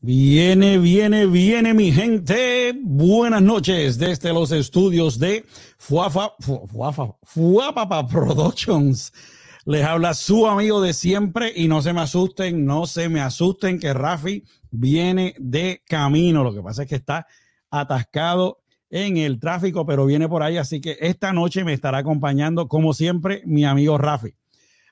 Viene, viene, viene mi gente. Buenas noches desde los estudios de Fuafa, Fuafa, Fuapapa Productions. Les habla su amigo de siempre y no se me asusten, no se me asusten que Rafi viene de camino. Lo que pasa es que está atascado en el tráfico, pero viene por ahí. Así que esta noche me estará acompañando, como siempre, mi amigo Rafi.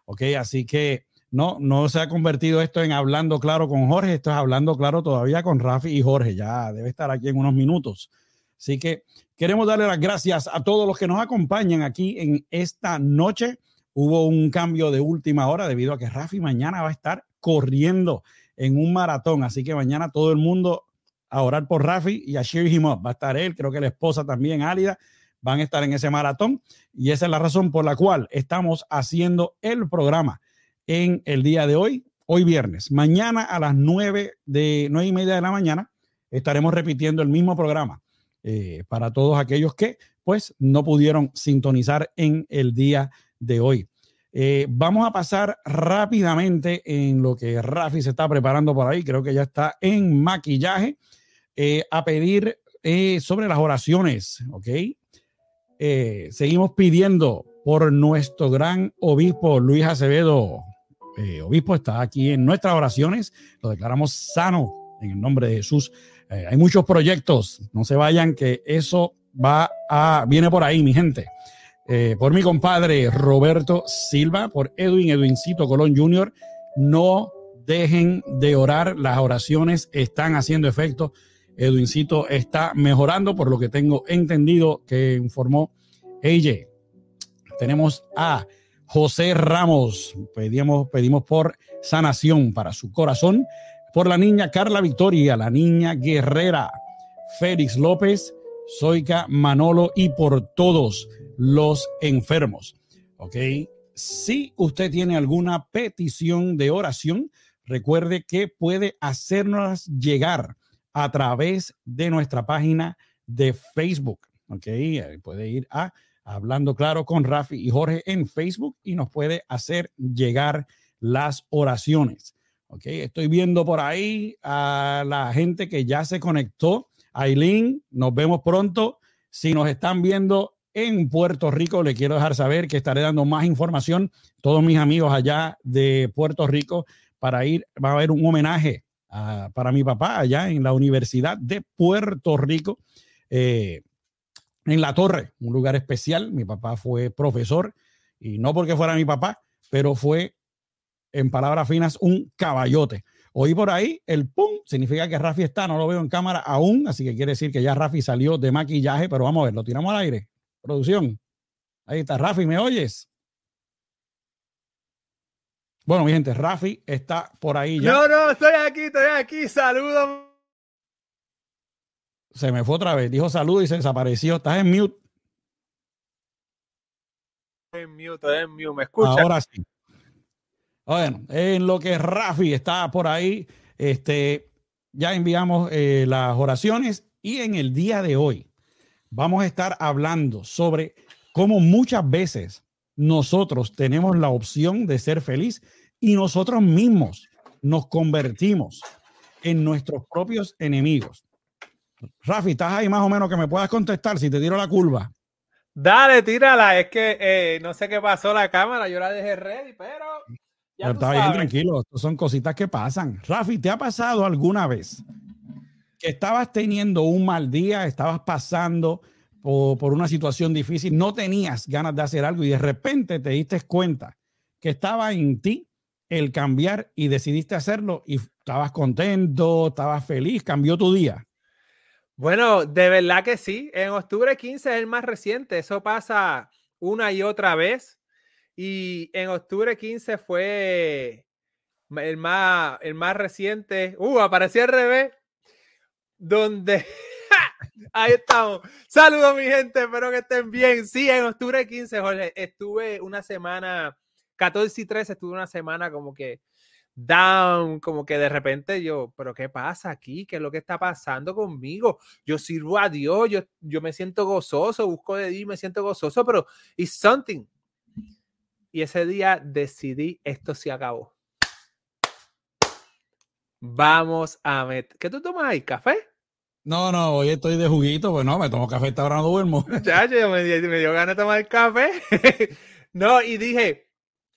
Ok, así que no, no se ha convertido esto en hablando claro con Jorge, esto es hablando claro todavía con Rafi y Jorge, ya debe estar aquí en unos minutos. Así que queremos darle las gracias a todos los que nos acompañan aquí en esta noche. Hubo un cambio de última hora debido a que Rafi mañana va a estar corriendo en un maratón, así que mañana todo el mundo a orar por Rafi y a cheer him up. Va a estar él, creo que la esposa también, Álida, van a estar en ese maratón y esa es la razón por la cual estamos haciendo el programa en el día de hoy, hoy viernes. Mañana a las nueve de nueve y media de la mañana estaremos repitiendo el mismo programa eh, para todos aquellos que pues no pudieron sintonizar en el día de hoy. Eh, vamos a pasar rápidamente en lo que Rafi se está preparando por ahí, creo que ya está en maquillaje, eh, a pedir sobre las oraciones, ¿ok? seguimos pidiendo por nuestro gran obispo Luis Acevedo, eh, obispo está aquí en nuestras oraciones. Lo declaramos sano en el nombre de Jesús. Eh, hay muchos proyectos. No se vayan, que eso va a, viene por ahí, mi gente. Eh, por mi compadre Roberto Silva, por Edwin Edwincito Colón Jr. No dejen de orar. Las oraciones están haciendo efecto. Edwincito está mejorando, por lo que tengo entendido que informó ella. Tenemos a José Ramos. Pedimos, pedimos por sanación para su corazón. Por la niña Carla Victoria, la niña guerrera Félix López, Zoica Manolo y por todos los enfermos. ¿Ok? Si usted tiene alguna petición de oración, recuerde que puede hacernos llegar a través de nuestra página de Facebook. ¿Ok? Puede ir a Hablando Claro con Rafi y Jorge en Facebook y nos puede hacer llegar las oraciones. Ok, estoy viendo por ahí a la gente que ya se conectó. Aileen, nos vemos pronto. Si nos están viendo en Puerto Rico, le quiero dejar saber que estaré dando más información. Todos mis amigos allá de Puerto Rico para ir, va a haber un homenaje para mi papá allá en la Universidad de Puerto Rico. Eh, en La Torre, un lugar especial. Mi papá fue profesor y no porque fuera mi papá, pero fue, en palabras finas, un caballote. Oí por ahí el pum, significa que Rafi está, no lo veo en cámara aún, así que quiere decir que ya Rafi salió de maquillaje, pero vamos a ver, lo tiramos al aire. Producción. Ahí está, Rafi, ¿me oyes? Bueno, mi gente, Rafi está por ahí ya. No, no, estoy aquí, estoy aquí. Saludos se me fue otra vez. Dijo salud y se desapareció. Estás en mute. En mute, en mute. ¿Me escuchas? Ahora sí. Bueno, en lo que Rafi está por ahí, este, ya enviamos eh, las oraciones y en el día de hoy vamos a estar hablando sobre cómo muchas veces nosotros tenemos la opción de ser feliz y nosotros mismos nos convertimos en nuestros propios enemigos. Rafi, ¿estás ahí más o menos que me puedas contestar si te tiro la curva? Dale, tírala. Es que eh, no sé qué pasó la cámara, yo la dejé ready, pero. Ya está bien, tranquilo. son cositas que pasan. Rafi, ¿te ha pasado alguna vez que estabas teniendo un mal día, estabas pasando por, por una situación difícil, no tenías ganas de hacer algo y de repente te diste cuenta que estaba en ti el cambiar y decidiste hacerlo y estabas contento, estabas feliz, cambió tu día? Bueno, de verdad que sí. En octubre 15 es el más reciente. Eso pasa una y otra vez. Y en octubre 15 fue el más, el más reciente. Uh, apareció al revés. Donde. Ahí estamos. Saludos, mi gente. Espero que estén bien. Sí, en octubre 15, Jorge, estuve una semana, 14 y 13, estuve una semana como que down, como que de repente yo, pero ¿qué pasa aquí? ¿Qué es lo que está pasando conmigo? Yo sirvo a Dios, yo, yo me siento gozoso, busco de Dios, me siento gozoso, pero it's something. Y ese día decidí, esto se acabó. Vamos a meter. ¿Qué tú tomas ahí? ¿Café? No, no, hoy estoy de juguito, pues no, me tomo café, esta hora no duermo. Ya, me, me dio ganas de tomar café. no, y dije,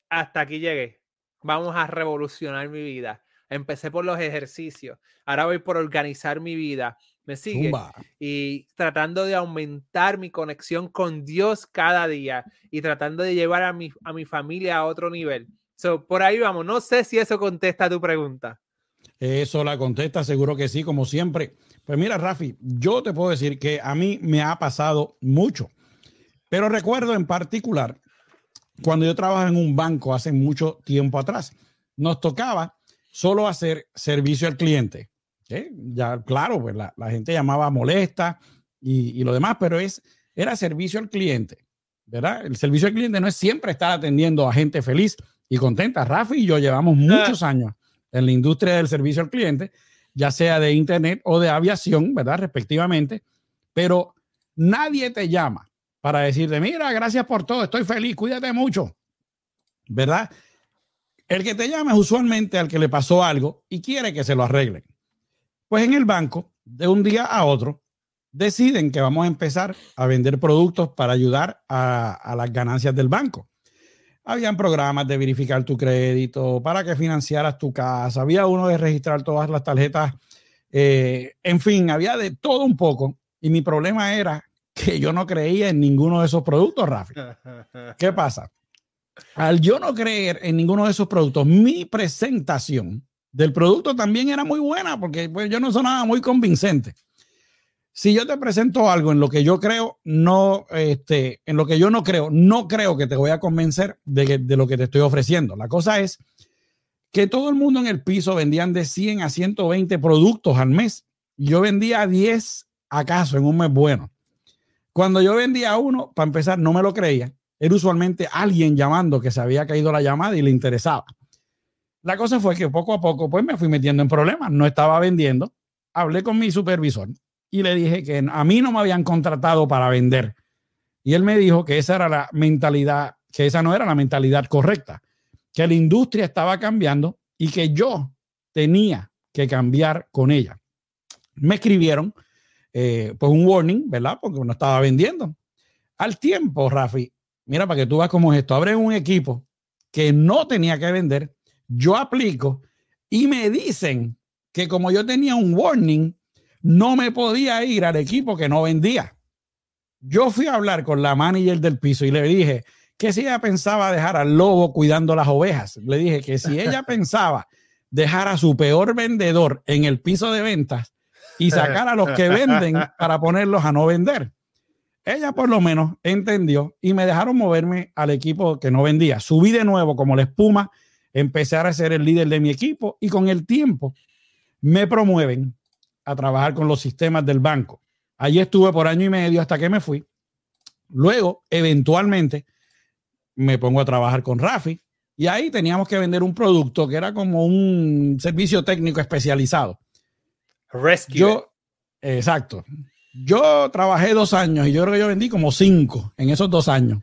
hasta aquí llegué. Vamos a revolucionar mi vida. Empecé por los ejercicios. Ahora voy por organizar mi vida. ¿Me sigue? Y tratando de aumentar mi conexión con Dios cada día y tratando de llevar a mi, a mi familia a otro nivel. So, por ahí vamos. No sé si eso contesta tu pregunta. Eso la contesta, seguro que sí, como siempre. Pues mira, Rafi, yo te puedo decir que a mí me ha pasado mucho, pero recuerdo en particular cuando yo trabajaba en un banco hace mucho tiempo atrás, nos tocaba solo hacer servicio al cliente. Ya, claro, pues la, gente llamaba molesta y, y, lo demás, pero es, era servicio al cliente, ¿verdad? El servicio al cliente no es siempre estar atendiendo a gente feliz y contenta. Rafi y yo llevamos muchos años en la industria del servicio al cliente, ya sea de internet o de aviación, ¿verdad? Respectivamente, pero nadie te llama para decirte, mira, gracias por todo, estoy feliz, cuídate mucho, ¿verdad? El que te llama es usualmente al que le pasó algo y quiere que se lo arreglen. Pues en el banco, de un día a otro, deciden que vamos a empezar a vender productos para ayudar a, las ganancias del banco. Habían programas de verificar tu crédito para que financiaras tu casa. Había uno de registrar todas las tarjetas. Eh, en fin, había de todo un poco. Y mi problema era que yo no creía en ninguno de esos productos, Rafi. ¿Qué pasa? Al yo no creer en ninguno de esos productos, mi presentación del producto también era muy buena porque pues, yo no sonaba muy convincente si yo te presento algo en lo que yo creo, no, este, en lo que yo no creo, no creo que te voy a convencer de, de lo que te estoy ofreciendo. La cosa es que todo el mundo en el piso vendían de 100 a 120 productos al mes. Yo vendía 10 acaso en un mes bueno. Cuando yo vendía uno, para empezar, no me lo creía. Era usualmente alguien llamando que se había caído la llamada y le interesaba. La cosa fue que poco a poco, pues me fui metiendo en problemas. No estaba vendiendo. Hablé con mi supervisor y le dije que a mí no me habían contratado para vender. Y él me dijo que esa era la mentalidad, que esa no era la mentalidad correcta, que la industria estaba cambiando y que yo tenía que cambiar con ella. Me escribieron eh, pues un warning, ¿verdad? Porque no estaba vendiendo. Al tiempo, Rafi, mira, para que tú veas cómo es esto, abre un equipo que no tenía que vender, yo aplico y me dicen que como yo tenía un warning, no me podía ir al equipo que no vendía. Yo fui a hablar con la manager del piso y le dije que si ella pensaba dejar al lobo cuidando las ovejas, le dije que si ella pensaba dejar a su peor vendedor en el piso de ventas y sacar a los que venden para ponerlos a no vender. Ella por lo menos entendió y me dejaron moverme al equipo que no vendía. Subí de nuevo como la espuma, empecé a ser el líder de mi equipo y con el tiempo me promueven a trabajar con los sistemas del banco. Allí estuve por año y medio hasta que me fui. Luego, eventualmente, me pongo a trabajar con Rafi y ahí teníamos que vender un producto que era como un servicio técnico especializado. Rescue. Yo, exacto. Yo trabajé dos años y yo creo que yo vendí como cinco en esos dos años.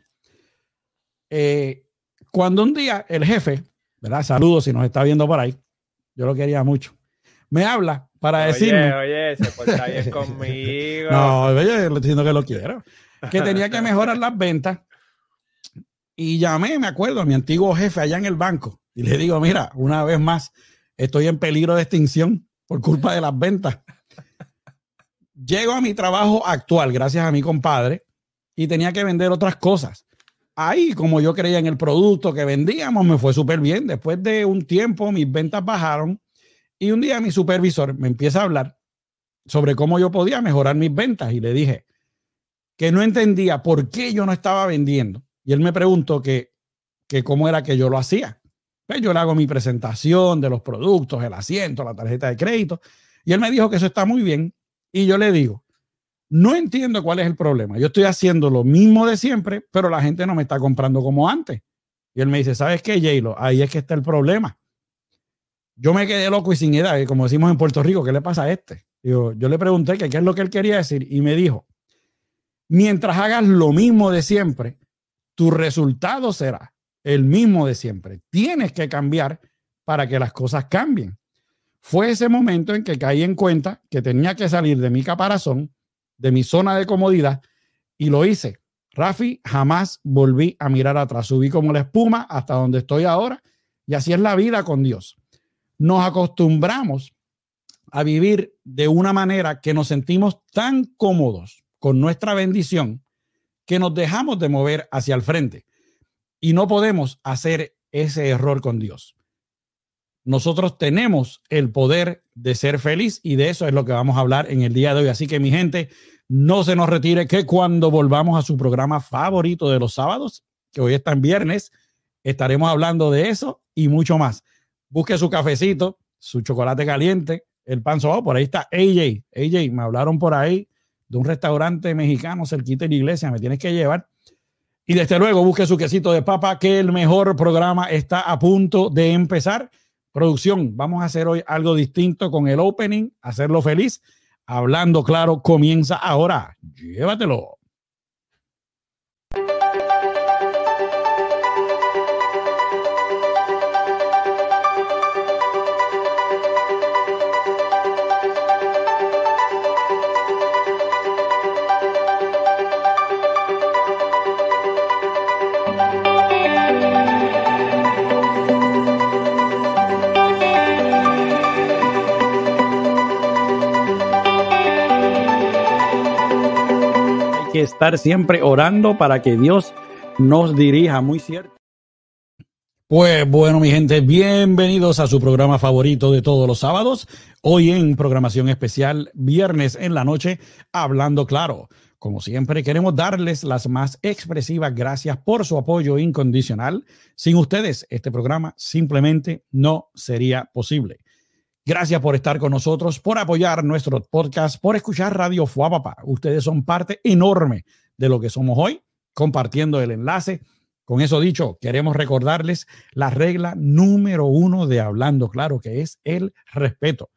Eh, cuando un día el jefe, ¿verdad? Saludos si nos está viendo por ahí. Yo lo quería mucho. Me habla para oye, decirme. Oye, se porta bien conmigo. no, oye, le estoy diciendo que lo quiero. Que tenía que mejorar las ventas. Y llamé, me acuerdo, a mi antiguo jefe allá en el banco. Y le digo, mira, una vez más, estoy en peligro de extinción por culpa de las ventas. Llego a mi trabajo actual, gracias a mi compadre, y tenía que vender otras cosas. Ahí, como yo creía en el producto que vendíamos, me fue súper bien. Después de un tiempo, mis ventas bajaron y un día mi supervisor me empieza a hablar sobre cómo yo podía mejorar mis ventas y le dije que no entendía por qué yo no estaba vendiendo. Y él me preguntó que, que cómo era que yo lo hacía. Pues yo le hago mi presentación de los productos, el asiento, la tarjeta de crédito. Y él me dijo que eso está muy bien. Y yo le digo, no entiendo cuál es el problema. Yo estoy haciendo lo mismo de siempre, pero la gente no me está comprando como antes. Y él me dice, ¿sabes qué, Jaylo? Ahí es que está el problema yo me quedé loco y sin edad, como decimos en Puerto Rico, ¿qué le pasa a este? Yo le pregunté qué es lo que él quería decir y me dijo, mientras hagas lo mismo de siempre, tu resultado será el mismo de siempre. Tienes que cambiar para que las cosas cambien. fue ese momento en que caí en cuenta que tenía que salir de mi caparazón, de mi zona de comodidad, y lo hice. Rafi, jamás volví a mirar atrás. Subí como la espuma hasta donde estoy ahora, y así es la vida con Dios. Nos acostumbramos a vivir de una manera que nos sentimos tan cómodos con nuestra bendición que nos dejamos de mover hacia el frente y no podemos hacer ese error con Dios. Nosotros tenemos el poder de ser feliz y de eso es lo que vamos a hablar en el día de hoy. Así que mi gente, no se nos retire que cuando volvamos a su programa favorito de los sábados, que hoy está en viernes, estaremos hablando de eso y mucho más. Busque su cafecito, su chocolate caliente, el pan sobao. Por ahí está AJ. AJ, me hablaron por ahí de un restaurante mexicano cerquita de la iglesia. Me tienes que llevar. Y desde luego busque su quesito de papa, que el mejor programa está a punto de empezar. Producción, vamos a hacer hoy algo distinto con el opening, hacerlo feliz. Hablando claro, comienza ahora. Llévatelo. Estar siempre orando para que Dios nos dirija, muy cierto. Pues bueno, mi gente, bienvenidos a su programa favorito de todos los sábados. Hoy en programación especial, viernes en la noche, hablando claro. Como siempre, queremos darles las más expresivas gracias por su apoyo incondicional. Sin ustedes, este programa simplemente no sería posible. Gracias por estar con nosotros, por apoyar nuestro podcast, por escuchar Radio Fuapapa. Ustedes son parte enorme de lo que somos hoy, compartiendo el enlace. Con eso dicho, queremos recordarles la regla número uno de Hablando Claro, que es el respeto.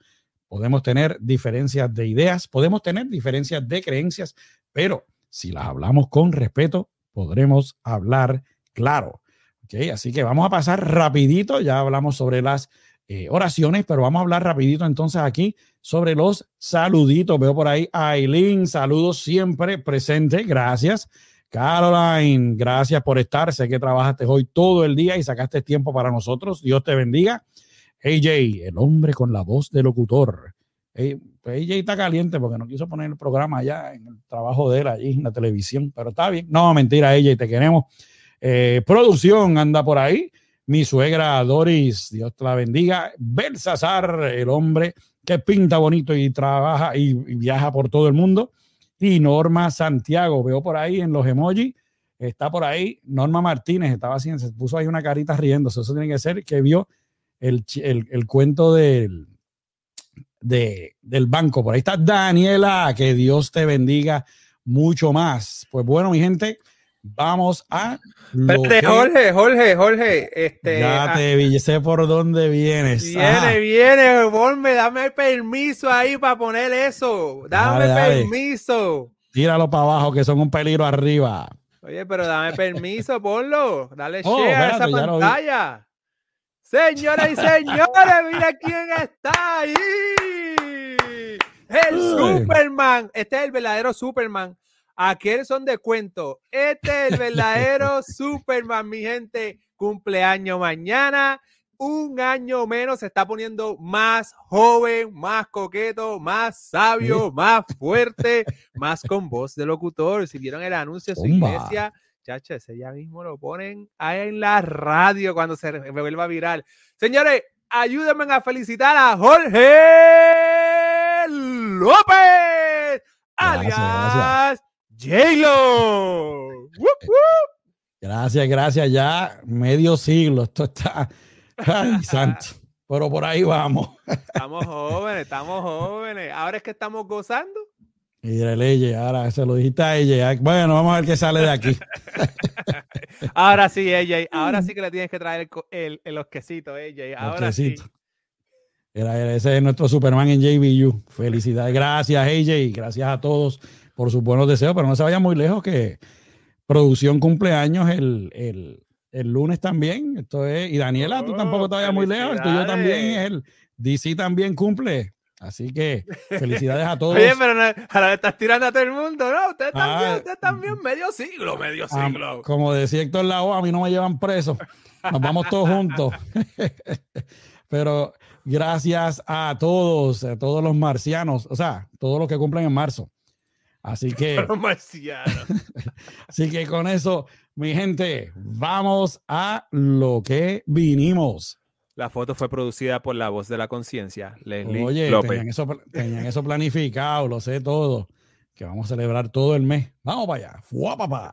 Podemos tener diferencias de ideas, podemos tener diferencias de creencias, pero si las hablamos con respeto, podremos hablar claro. ¿Okay? Así que vamos a pasar rapidito, ya hablamos sobre las eh, oraciones, pero vamos a hablar rapidito entonces aquí sobre los saluditos. Veo por ahí a Aileen, saludos siempre presente, gracias. Caroline, gracias por estar. Sé que trabajaste hoy todo el día y sacaste tiempo para nosotros. Dios te bendiga. AJ, el hombre con la voz de locutor. AJ pues está caliente porque no quiso poner el programa allá en el trabajo de él allí en la televisión, pero está bien. No, mentira, AJ, te queremos. Eh, producción anda por ahí mi suegra Doris, Dios te la bendiga, Belsasar, el hombre que pinta bonito y trabaja y, viaja por todo el mundo, y Norma Santiago, veo por ahí en los emojis, está por ahí, Norma Martínez, estaba haciendo, se puso ahí una carita riéndose, eso tiene que ser que vio el, cuento del, del banco. Por ahí está Daniela, que Dios te bendiga mucho más. Pues bueno, mi gente, Vamos a. Jorge, Jorge, Jorge. Este, ya te vi, sé por dónde vienes. Viene, viene, volme, dame permiso ahí para poner eso. Dame permiso. Tíralo para abajo, que son un peligro arriba. Oye, pero dame permiso, ponlo. Dale oh, share a esa pantalla. Señoras y señores, mira quién está ahí. El Superman. Este es el verdadero Superman Aquel son de cuento. Este es el verdadero Superman, mi gente. Cumpleaños mañana. Un año menos se está poniendo más joven, más coqueto, más sabio, más fuerte, más con voz de locutor. Si vieron el anuncio de su iglesia, chacha, ese ya mismo lo ponen ahí en la radio cuando se vuelva viral. Señores, ayúdenme a felicitar a Jorge López, alias Gracias, gracias. Ya medio siglo. Esto está. Ay, santo. Pero por ahí vamos. Estamos jóvenes, estamos jóvenes. Ahora es que estamos gozando. Mira, ella, ahora se lo dijiste a ella. Bueno, vamos a ver qué sale de aquí. ahora sí, ella. Ahora sí que le tienes que traer el, el, los quesitos, ella. Ahora sí. ese es nuestro Superman en JBU. Felicidades. Gracias, AJ. Gracias a todos por sus buenos deseos, pero no se vaya muy lejos que producción cumpleaños el, el, el lunes también. Esto es, y Daniela, tú tampoco te vayas muy lejos, el tuyo también es el DC también cumple. Así que felicidades a todos. Oye, pero ahora estás tirando a todo el mundo, ¿no? Ustedes también, ah, también medio siglo, medio ah, siglo. como decía Héctor Lao, a mí no me llevan preso. Nos vamos todos juntos. pero gracias a todos, a todos los marcianos, o sea, todos los que cumplen en marzo. Así que. Así que con eso, mi gente, vamos a lo que vinimos. La foto fue producida por la voz de la conciencia, Leslie Oye, Tenían, eso, tenían eso planificado, lo sé todo. Que vamos a celebrar todo el mes. Vamos para allá. ¡Fua, papá!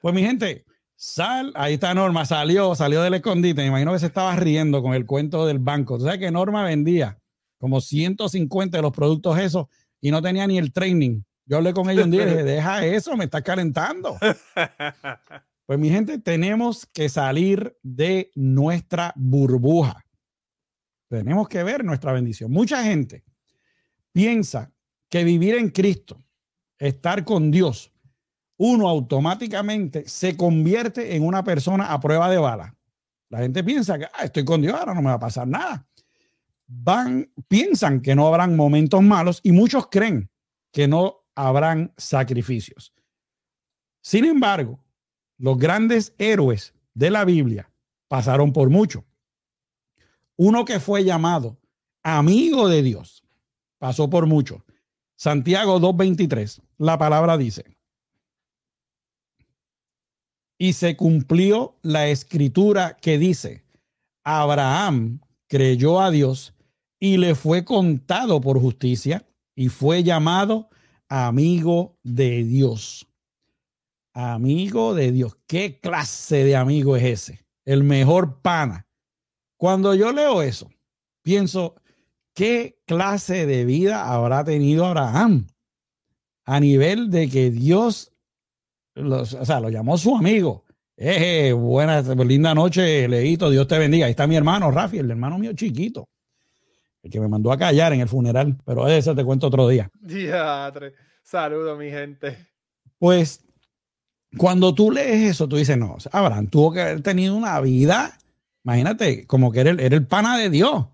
Pues mi gente, sal, ahí está Norma, salió, salió del escondite. Me imagino que se estaba riendo con el cuento del banco. Tú sabes que Norma vendía como 150 de los productos esos y no tenía ni el training. Yo hablé con ella un día y dije, deja eso, me está calentando. Pues mi gente, tenemos que salir de nuestra burbuja. Tenemos que ver nuestra bendición. Mucha gente piensa que vivir en Cristo, estar con Dios, uno automáticamente se convierte en una persona a prueba de bala. La gente piensa que ah, estoy con Dios, ahora no me va a pasar nada. Van, piensan que no habrán momentos malos y muchos creen que no habrán sacrificios. Sin embargo, los grandes héroes de la Biblia pasaron por mucho. Uno que fue llamado amigo de Dios pasó por mucho. Santiago 2.23, la palabra dice, y se cumplió la escritura que dice, Abraham creyó a Dios y le fue contado por justicia y fue llamado amigo de Dios. Amigo de Dios. ¿Qué clase de amigo es ese? El mejor pana. Cuando yo leo eso, pienso, ¿qué clase de vida habrá tenido Abraham? A nivel de que Dios, o sea, lo llamó su amigo. Eh, buena, linda noche, Leito, Dios te bendiga. Ahí está mi hermano, Rafi, el hermano mío chiquito, el que me mandó a callar en el funeral, pero eso te cuento otro día. Diatre. Saludos, mi gente. Pues cuando tú lees eso, tú dices, no, Abraham tuvo que haber tenido una vida, imagínate, como que era el, era el pana de Dios.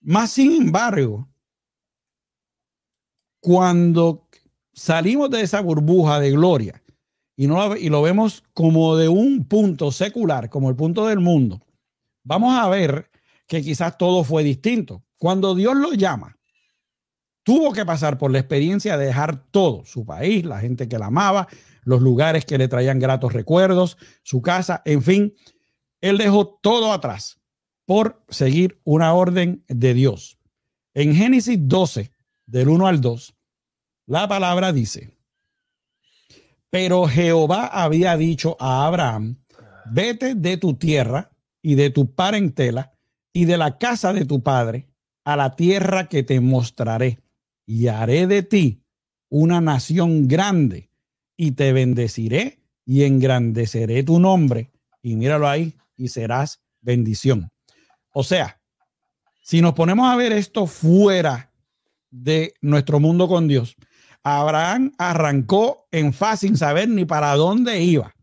Más sin embargo, cuando salimos de esa burbuja de gloria y, no, y lo vemos como de un punto secular, como el punto del mundo, vamos a ver que quizás todo fue distinto. Cuando Dios lo llama, tuvo que pasar por la experiencia de dejar todo, su país, la gente que la amaba, los lugares que le traían gratos recuerdos, su casa, en fin, él dejó todo atrás por seguir una orden de Dios. En Génesis 12, del 1 al 2, la palabra dice, pero Jehová había dicho a Abraham, vete de tu tierra y de tu parentela y de la casa de tu padre a la tierra que te mostraré y haré de ti una nación grande y te bendeciré y engrandeceré tu nombre. Y míralo ahí, y serás bendición. O sea, si nos ponemos a ver esto fuera de nuestro mundo con Dios, Abraham arrancó en faz sin saber ni para dónde iba.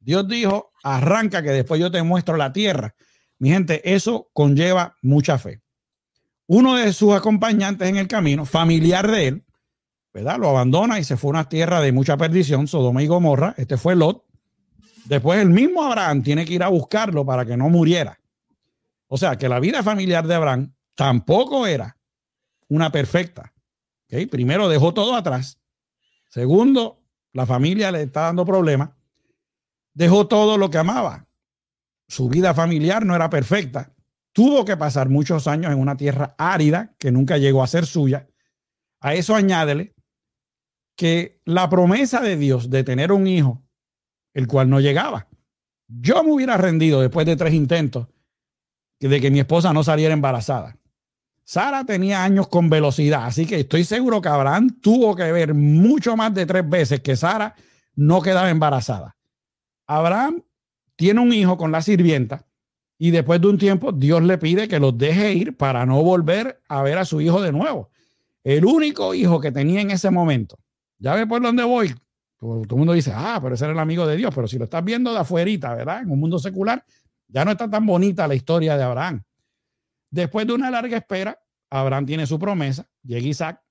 Dios dijo, arranca que después yo te muestro la tierra. Mi gente, eso conlleva mucha fe. Uno de sus acompañantes en el camino, familiar de él, ¿verdad? Lo abandona y se fue a una tierra de mucha perdición, Sodoma y Gomorra. Este fue Lot. Después el mismo Abraham tiene que ir a buscarlo para que no muriera. O sea, que la vida familiar de Abraham tampoco era una perfecta. ¿Okay? Primero dejó todo atrás. Segundo, la familia le está dando problemas. Dejó todo lo que amaba. Su vida familiar no era perfecta. Tuvo que pasar muchos años en una tierra árida que nunca llegó a ser suya. A eso añádele que la promesa de Dios de tener un hijo, el cual no llegaba. Yo me hubiera rendido después de tres intentos de que mi esposa no saliera embarazada. Sara tenía años con velocidad, así que estoy seguro que Abraham tuvo que ver mucho más de tres veces que Sara no quedaba embarazada. Abraham tiene un hijo con la sirvienta y después de un tiempo Dios le pide que los deje ir para no volver a ver a su hijo de nuevo. El único hijo que tenía en ese momento ya ve por dónde voy. Todo, el mundo dice, ah, pero ese era el amigo de Dios. Pero si lo estás viendo de afuerita, ¿verdad? En un mundo secular, ya no está tan bonita la historia de Abraham. Después de una larga espera, Abraham tiene su promesa, llega Isaac,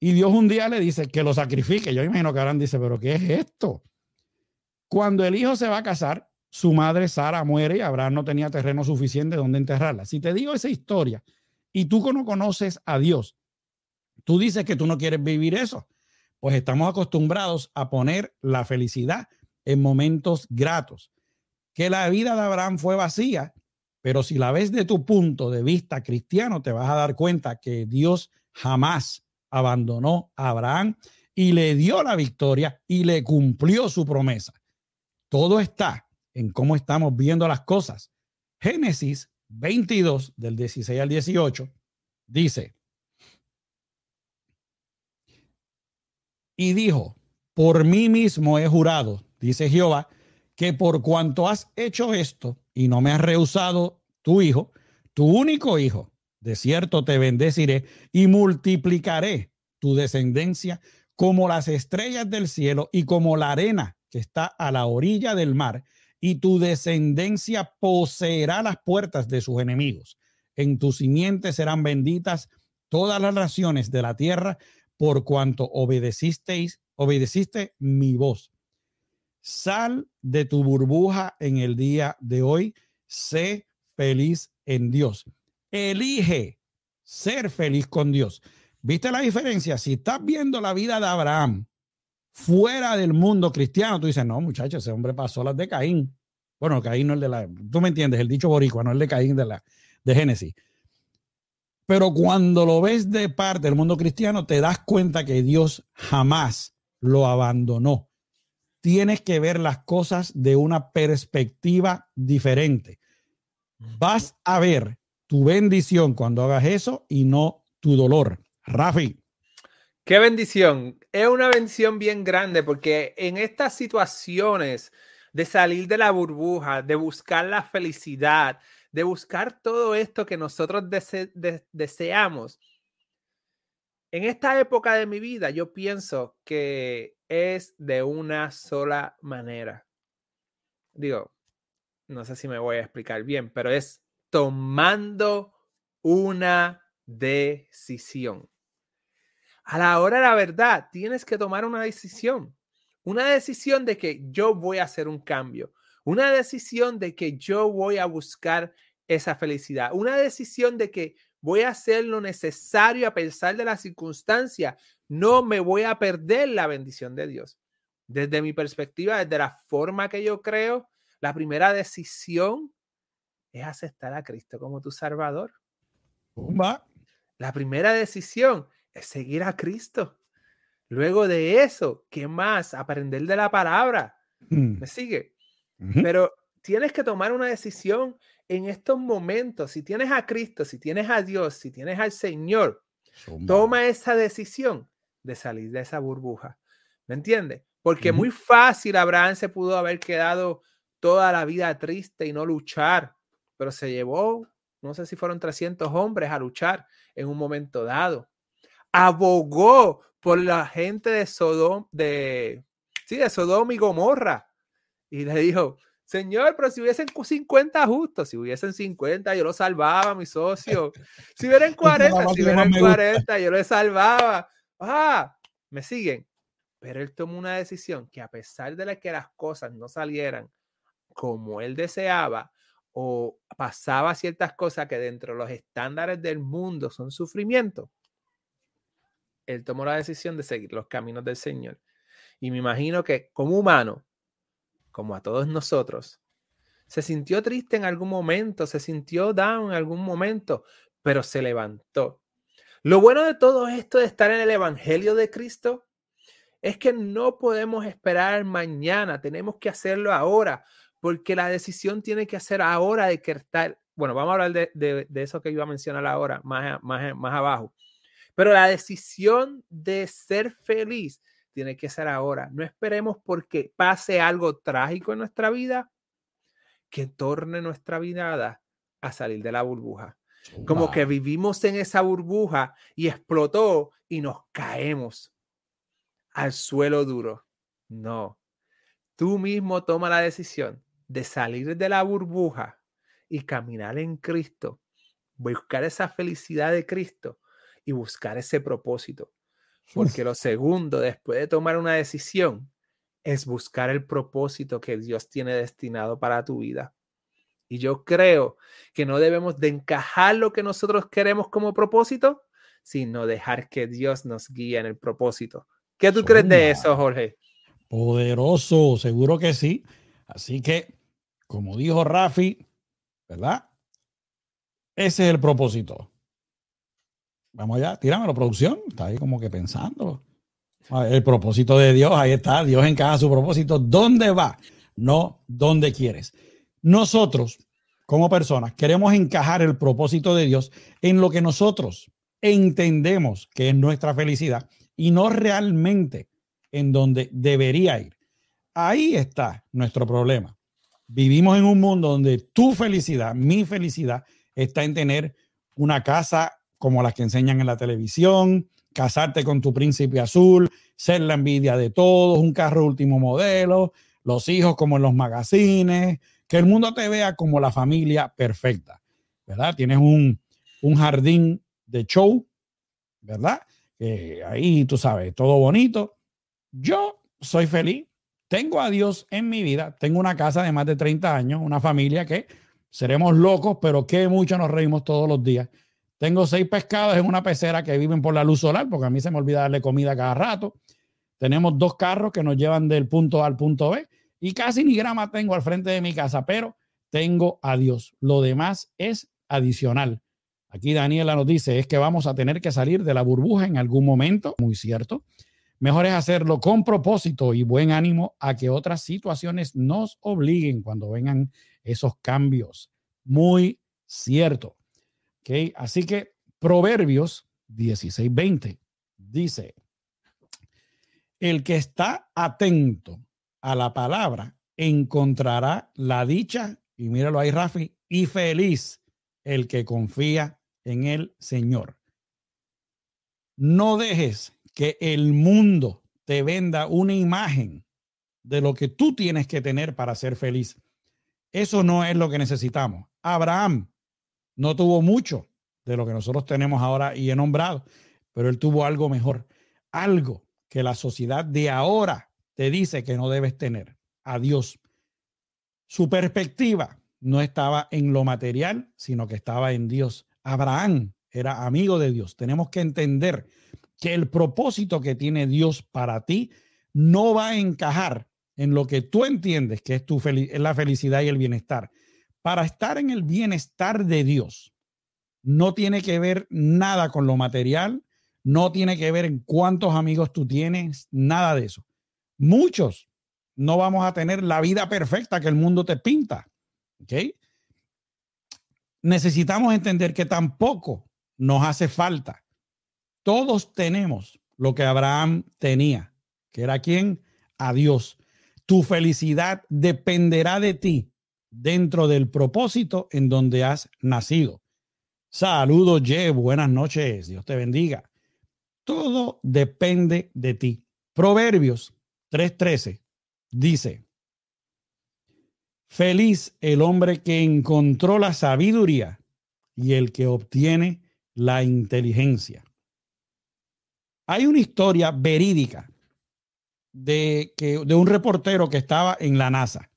y Dios un día le dice que lo sacrifique. Yo imagino que Abraham dice, pero ¿qué es esto? Cuando el hijo se va a casar, su madre Sara muere y Abraham no tenía terreno suficiente donde enterrarla. Si te digo esa historia y tú no conoces a Dios, tú dices que tú no quieres vivir eso. Pues estamos acostumbrados a poner la felicidad en momentos gratos. Que la vida de Abraham fue vacía, pero si la ves de tu punto de vista cristiano, te vas a dar cuenta que Dios jamás abandonó a Abraham y le dio la victoria y le cumplió su promesa. Todo está en cómo estamos viendo las cosas. Génesis 22, del 16 al 18, dice, y dijo, por mí mismo he jurado, dice Jehová, que por cuanto has hecho esto y no me has rehusado tu hijo, tu único hijo, de cierto te bendeciré y multiplicaré tu descendencia como las estrellas del cielo y como la arena que está a la orilla del mar, y tu descendencia poseerá las puertas de sus enemigos. En tu simiente serán benditas todas las naciones de la tierra, por cuanto obedecisteis, obedeciste mi voz. Sal de tu burbuja en el día de hoy, sé feliz en Dios. Elige ser feliz con Dios. ¿Viste la diferencia? Si estás viendo la vida de Abraham fuera del mundo cristiano, tú dices, no, muchachos, ese hombre pasó las de Caín. Bueno, Caín no es de la, tú me entiendes, el dicho boricua, no es de Caín de la de Génesis. Pero cuando lo ves de parte del mundo cristiano, te das cuenta que Dios jamás lo abandonó. Tienes que ver las cosas de una perspectiva diferente. Vas a ver tu bendición cuando hagas eso y no tu dolor. Rafi. Qué bendición. Es una bendición bien grande porque en estas situaciones de salir de la burbuja, de buscar la felicidad, de buscar todo esto que nosotros deseamos, en esta época de mi vida yo pienso que es de una sola manera. Digo, no sé si me voy a explicar bien, pero es tomando una decisión a la hora de la verdad, tienes que tomar una decisión. Una decisión de que yo voy a hacer un cambio. Una decisión de que yo voy a buscar esa felicidad. Una decisión de que voy a hacer lo necesario a pesar de la circunstancia. No me voy a perder la bendición de Dios. Desde mi perspectiva, desde la forma que yo creo, la primera decisión es aceptar a Cristo como tu Salvador. La primera decisión seguir a Cristo. Luego de eso, ¿qué más? Aprender de la palabra. Mm. ¿Me sigue? Pero tienes que tomar una decisión en estos momentos. Si tienes a Cristo, si tienes a Dios, si tienes al Señor, toma esa decisión de salir de esa burbuja. ¿Me entiendes? Porque muy fácil Abraham se pudo haber quedado toda la vida triste y no luchar, pero se llevó, no sé si fueron 300 hombres a luchar en un momento dado abogó por la gente de Sodom, de, sí, de Sodom y Gomorra. Y le dijo, Señor, pero si hubiesen 50 justos, si hubiesen 50, yo lo salvaba, mi socio. Si hubieran 40, si hubieran 40, yo lo salvaba. Ah, me siguen. Pero él tomó una decisión que a pesar de que las cosas no salieran como él deseaba o pasaba ciertas cosas que dentro de los estándares del mundo son sufrimiento, él tomó la decisión de seguir los caminos del Señor. Y me imagino que como humano, como a todos nosotros, se sintió triste en algún momento, se sintió down en algún momento, pero se levantó. Lo bueno de todo esto de estar en el Evangelio de Cristo es que no podemos esperar mañana, tenemos que hacerlo ahora, porque la decisión tiene que hacer ahora de que estar, bueno, vamos a hablar de, eso que iba a mencionar ahora, más, más, más abajo. Pero la decisión de ser feliz tiene que ser ahora. No esperemos porque pase algo trágico en nuestra vida que torne nuestra vida a salir de la burbuja. Como que vivimos en esa burbuja y explotó y nos caemos al suelo duro. No. Tú mismo toma la decisión de salir de la burbuja y caminar en Cristo buscar esa felicidad de Cristo y buscar ese propósito. Porque lo segundo, después de tomar una decisión, es buscar el propósito que Dios tiene destinado para tu vida. Y yo creo que no debemos de encajar lo que nosotros queremos como propósito, sino dejar que Dios nos guíe en el propósito. ¿Qué tú crees de eso, Jorge? Poderoso, seguro que sí. Así que, como dijo Rafi, ¿verdad? Ese es el propósito. Vamos allá, tíramelo, producción. Está ahí como que pensando. El propósito de Dios, ahí está. Dios encaja su propósito. ¿Dónde va? No, ¿dónde quieres? Nosotros, como personas, queremos encajar el propósito de Dios en lo que nosotros entendemos que es nuestra felicidad y no realmente en donde debería ir. Ahí está nuestro problema. Vivimos en un mundo donde tu felicidad, mi felicidad, está en tener una casa como las que enseñan en la televisión, casarte con tu príncipe azul, ser la envidia de todos, un carro último modelo, los hijos como en los magazines, que el mundo te vea como la familia perfecta, ¿verdad? Tienes un, jardín de show, ¿verdad? ahí tú sabes, todo bonito. Yo soy feliz, tengo a Dios en mi vida, tengo una casa de más de 30 años, una familia que seremos locos, pero que mucho nos reímos todos los días. Tengo seis pescados en una pecera que viven por la luz solar, porque a mí se me olvida darle comida cada rato. Tenemos dos carros que nos llevan del punto A al punto B y casi ni grama tengo al frente de mi casa, pero tengo a Dios. Lo demás es adicional. Aquí Daniela nos dice, es que vamos a tener que salir de la burbuja en algún momento, muy cierto. Mejor es hacerlo con propósito y buen ánimo a que otras situaciones nos obliguen cuando vengan esos cambios. Muy cierto. ¿Okay? Así que Proverbios 16:20 dice, el que está atento a la palabra encontrará la dicha, y míralo ahí, Rafi, y feliz el que confía en el Señor. No dejes que el mundo te venda una imagen de lo que tú tienes que tener para ser feliz. Eso no es lo que necesitamos. Abraham no tuvo mucho de lo que nosotros tenemos ahora y he nombrado, pero él tuvo algo mejor, algo que la sociedad de ahora te dice que no debes tener a Dios. Su perspectiva no estaba en lo material, sino que estaba en Dios. Abraham era amigo de Dios. Tenemos que entender que el propósito que tiene Dios para ti no va a encajar en lo que tú entiendes que es, tu la felicidad y el bienestar. Para estar en el bienestar de Dios, no tiene que ver nada con lo material, no tiene que ver en cuántos amigos tú tienes, nada de eso muchos no vamos a tener la vida perfecta que el mundo te pinta. ¿Ok? Necesitamos entender que tampoco nos hace falta. Todos tenemos lo que Abraham tenía, que era quien? A Dios. Tu felicidad dependerá de ti dentro del propósito en donde has nacido. Saludos, Ye, buenas noches, Dios te bendiga. Todo depende de ti. Proverbios 3.13 dice, feliz el hombre que encontró la sabiduría y el que obtiene la inteligencia. Hay una historia verídica de, que, de un reportero que estaba en la NASA.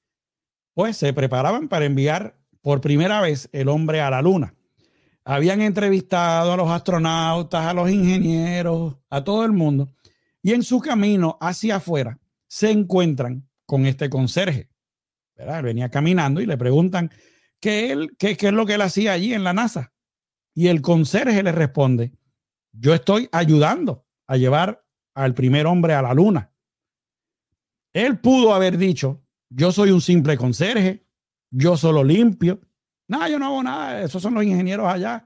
Pues se preparaban para enviar por primera vez el hombre a la luna. Habían entrevistado a los astronautas, a los ingenieros, a todo el mundo. Y en su camino hacia afuera se encuentran con este conserje. ¿verdad? Venía caminando y le preguntan ¿qué, él, qué, qué es lo que él hacía allí en la NASA. Y el conserje le responde, yo estoy ayudando a llevar al primer hombre a la luna. Él pudo haber dicho, yo soy un simple conserje, yo solo limpio. No, yo no hago nada, esos son los ingenieros allá.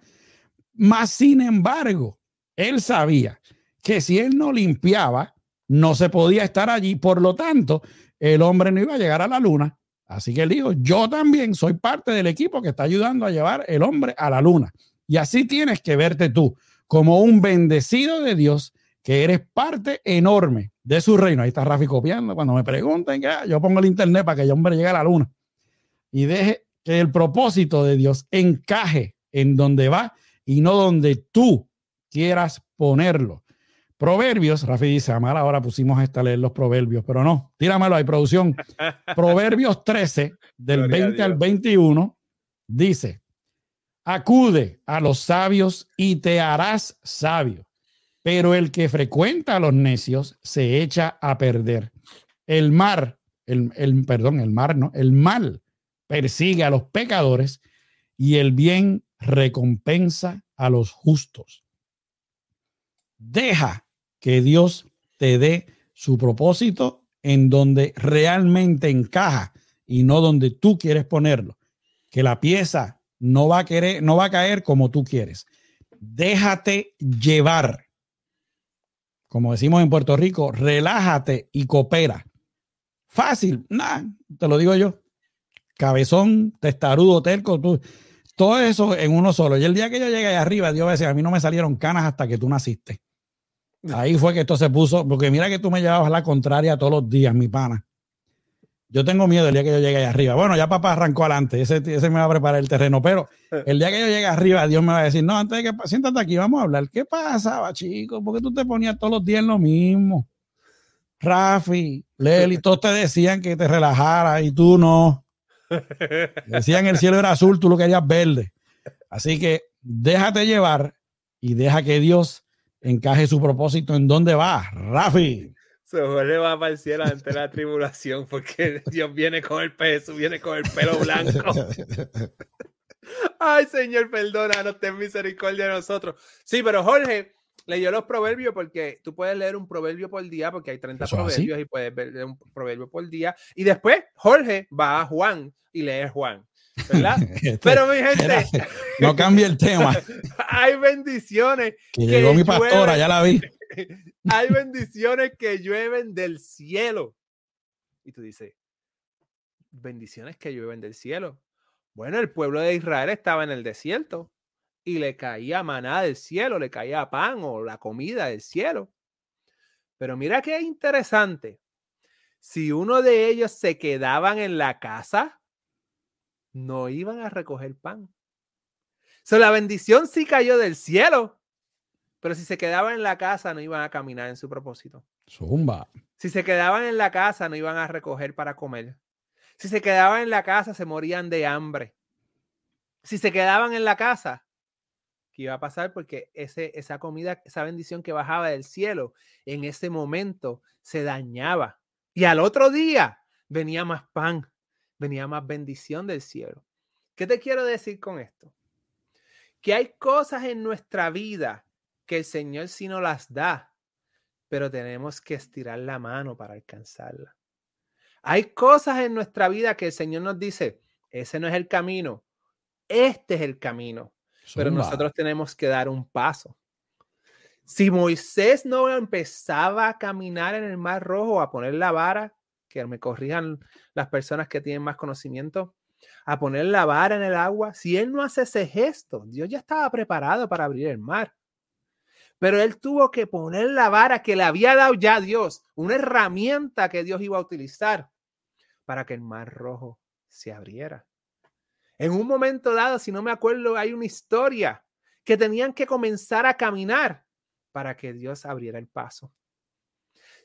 Más sin embargo, él sabía que si él no limpiaba, no se podía estar allí, por lo tanto, el hombre no iba a llegar a la luna. Así que él dijo, yo también soy parte del equipo que está ayudando a llevar el hombre a la luna. Y así tienes que verte tú como un bendecido de Dios, que eres parte enorme de su reino. Ahí está Rafi copiando. Cuando me pregunten, yo pongo el internet para que el hombre llegue a la luna. Y deje que el propósito de Dios encaje en donde va y no donde tú quieras ponerlo. Proverbios, Rafi dice, Amar, ahora pusimos esta leer los proverbios, pero no, tíramelo ahí, producción. Proverbios 13, del 20 al 21, dice, acude a los sabios y te harás sabio, pero el que frecuenta a los necios se echa a perder. El mar, el, el perdón, el mar, no, el mal persigue a los pecadores y el bien recompensa a los justos. Deja que Dios te dé su propósito en donde realmente encaja y no donde tú quieres ponerlo. Que la pieza no va a querer, no va a caer como tú quieres. Déjate llevar. Como decimos en Puerto Rico, relájate y coopera. Fácil, nada, te lo digo yo. Cabezón, testarudo, terco, tú, todo eso en uno solo. Y el día que yo llegué ahí arriba, Dios decía, a mí no me salieron canas hasta que tú naciste. Ahí fue que esto se puso, porque mira que tú me llevabas la contraria todos los días, mi pana. Yo tengo miedo el día que yo llegue ahí arriba. Bueno, ya papá arrancó adelante, ese, ese me va a preparar el terreno, pero el día que yo llegue arriba, Dios me va a decir, no, antes de que siéntate aquí, vamos a hablar. ¿Qué pasaba, chico? ¿Por qué tú te ponías todos los días en lo mismo? Rafi, Leli, todos te decían que te relajaras y tú no. Decían el cielo era azul, tú lo querías verde. Así que déjate llevar y deja que Dios encaje su propósito en dónde va, Rafi. Se le va para el cielo ante la tribulación porque Dios viene con el peso, viene con el pelo blanco. Ay, Señor, perdónanos, ten misericordia de nosotros. Sí, pero Jorge leyó los proverbios porque tú puedes leer un proverbio por día porque hay 30 proverbios y puedes ver un proverbio por día. Y después Jorge va a Juan y lee Juan. ¿verdad? Este, Pero mi gente, no cambie el tema. Hay bendiciones. Que, llegó mi pastora, ya la vi. Hay bendiciones que llueven del cielo. Y tú dices, bendiciones que llueven del cielo. Bueno, el pueblo de Israel estaba en el desierto y le caía maná del cielo, le caía pan o la comida del cielo. Pero mira qué interesante. Si uno de ellos se quedaban en la casa, no iban a recoger pan. So, la bendición sí cayó del cielo, pero si se quedaban en la casa no iban a caminar en su propósito. Zumba. Si se quedaban en la casa no iban a recoger para comer. Si se quedaban en la casa se morían de hambre. Si se quedaban en la casa, ¿qué iba a pasar? Porque ese, esa comida, esa bendición que bajaba del cielo, en ese momento se dañaba. Y al otro día venía más pan venía más bendición del cielo. ¿Qué te quiero decir con esto? Que hay cosas en nuestra vida que el Señor sí nos las da, pero tenemos que estirar la mano para alcanzarla. Hay cosas en nuestra vida que el Señor nos dice, ese no es el camino, este es el camino, pero nosotros tenemos que dar un paso. Si Moisés no empezaba a caminar en el mar rojo, a poner la vara, que me corrijan las personas que tienen más conocimiento, a poner la vara en el agua. Si él no hace ese gesto, Dios ya estaba preparado para abrir el mar. Pero él tuvo que poner la vara que le había dado ya Dios, una herramienta que Dios iba a utilizar para que el mar rojo se abriera. En un momento dado, si no me acuerdo, hay una historia que tenían que comenzar a caminar para que Dios abriera el paso.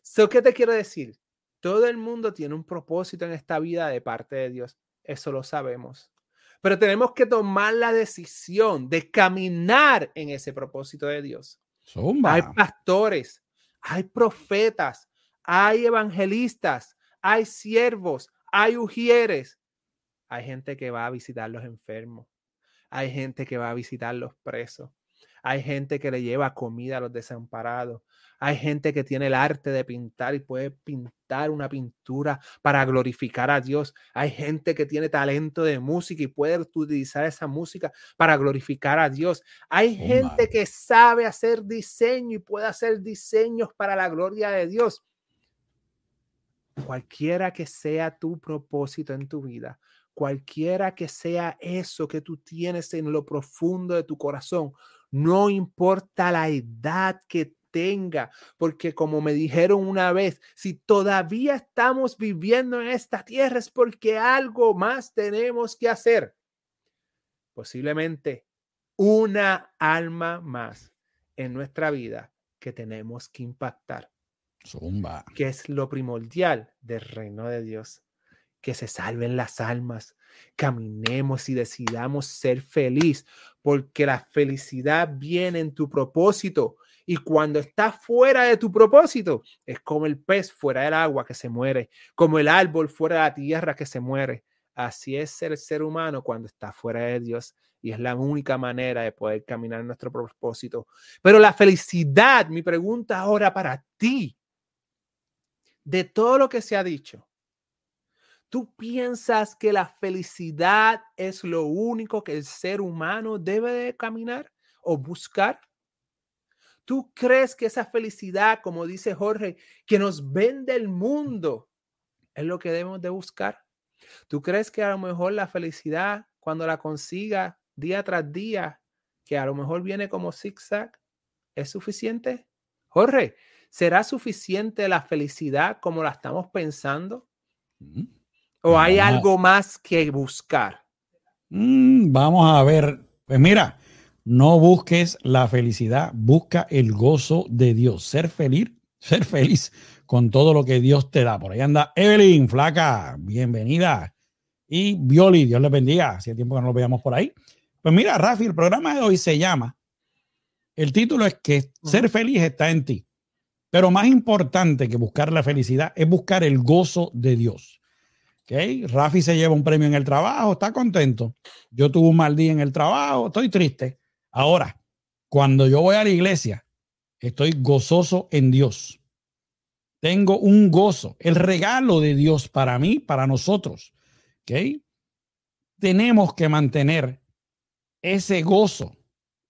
So, ¿Qué te quiero decir? Todo el mundo tiene un propósito en esta vida de parte de Dios. Eso lo sabemos. Pero tenemos que tomar la decisión de caminar en ese propósito de Dios. Hay pastores, hay profetas, hay evangelistas, hay siervos, hay ujieres. Hay gente que va a visitar los enfermos. Hay gente que va a visitar los presos. Hay gente que le lleva comida a los desamparados. Hay gente que tiene el arte de pintar y puede pintar una pintura para glorificar a Dios. Hay gente que tiene talento de música y puede utilizar esa música para glorificar a Dios. Hay oh, gente que sabe hacer diseño y puede hacer diseños para la gloria de Dios. Cualquiera que sea tu propósito en tu vida, cualquiera que sea eso que tú tienes en lo profundo de tu corazón, no importa la edad que tenga, porque como me dijeron una vez, si todavía estamos viviendo en esta tierra es porque algo más tenemos que hacer. Posiblemente una alma más en nuestra vida que tenemos que impactar. Zumba. Que es lo primordial del reino de Dios. Que se salven las almas, caminemos y decidamos ser feliz, porque la felicidad viene en tu propósito. Y cuando estás fuera de tu propósito, es como el pez fuera del agua que se muere, como el árbol fuera de la tierra que se muere. Así es el ser humano cuando está fuera de Dios y es la única manera de poder caminar en nuestro propósito. Pero la felicidad, mi pregunta ahora para ti, de todo lo que se ha dicho, ¿tú piensas que la felicidad es lo único que el ser humano debe de caminar o buscar? ¿Tú crees que esa felicidad, como dice Jorge, que nos vende el mundo, es lo que debemos de buscar? ¿Tú crees que a lo mejor la felicidad, cuando la consiga día tras día, que a lo mejor viene como zigzag, es suficiente? Jorge, ¿será suficiente la felicidad como la estamos pensando? Mm. ¿O hay algo más que buscar? Mm, vamos a ver. Pues mira, no busques la felicidad, busca el gozo de Dios. Ser feliz, ser feliz con todo lo que Dios te da. Por ahí anda Evelyn, flaca, bienvenida. Y Violi, Dios les bendiga. Hacía tiempo que no lo veíamos por ahí. Pues mira, Rafi, el programa de hoy se llama, el título es que ser feliz está en ti. Pero más importante que buscar la felicidad es buscar el gozo de Dios. ¿Okay? Rafi se lleva un premio en el trabajo, está contento. Yo tuve un mal día en el trabajo, estoy triste. Ahora, cuando yo voy a la iglesia, estoy gozoso en Dios. Tengo un gozo, el regalo de Dios para mí, para nosotros. ¿Ok? Tenemos que mantener ese gozo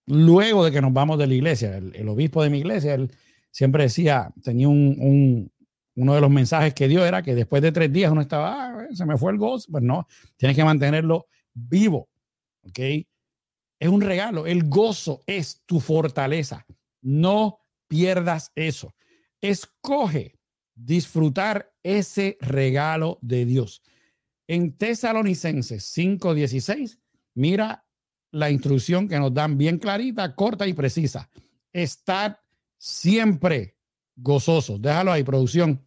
luego de que nos vamos de la iglesia. El, obispo de mi iglesia, él siempre decía, tenía un, uno de los mensajes que dio era que después de tres días uno estaba, ah, se me fue el gozo. Pues no, tienes que mantenerlo vivo. ¿Ok? Es un regalo. El gozo es tu fortaleza. No pierdas eso. Escoge disfrutar ese regalo de Dios. En Tesalonicenses 5:16, mira la instrucción que nos dan bien clarita, corta y precisa. Estad siempre gozosos. Déjalo ahí, producción.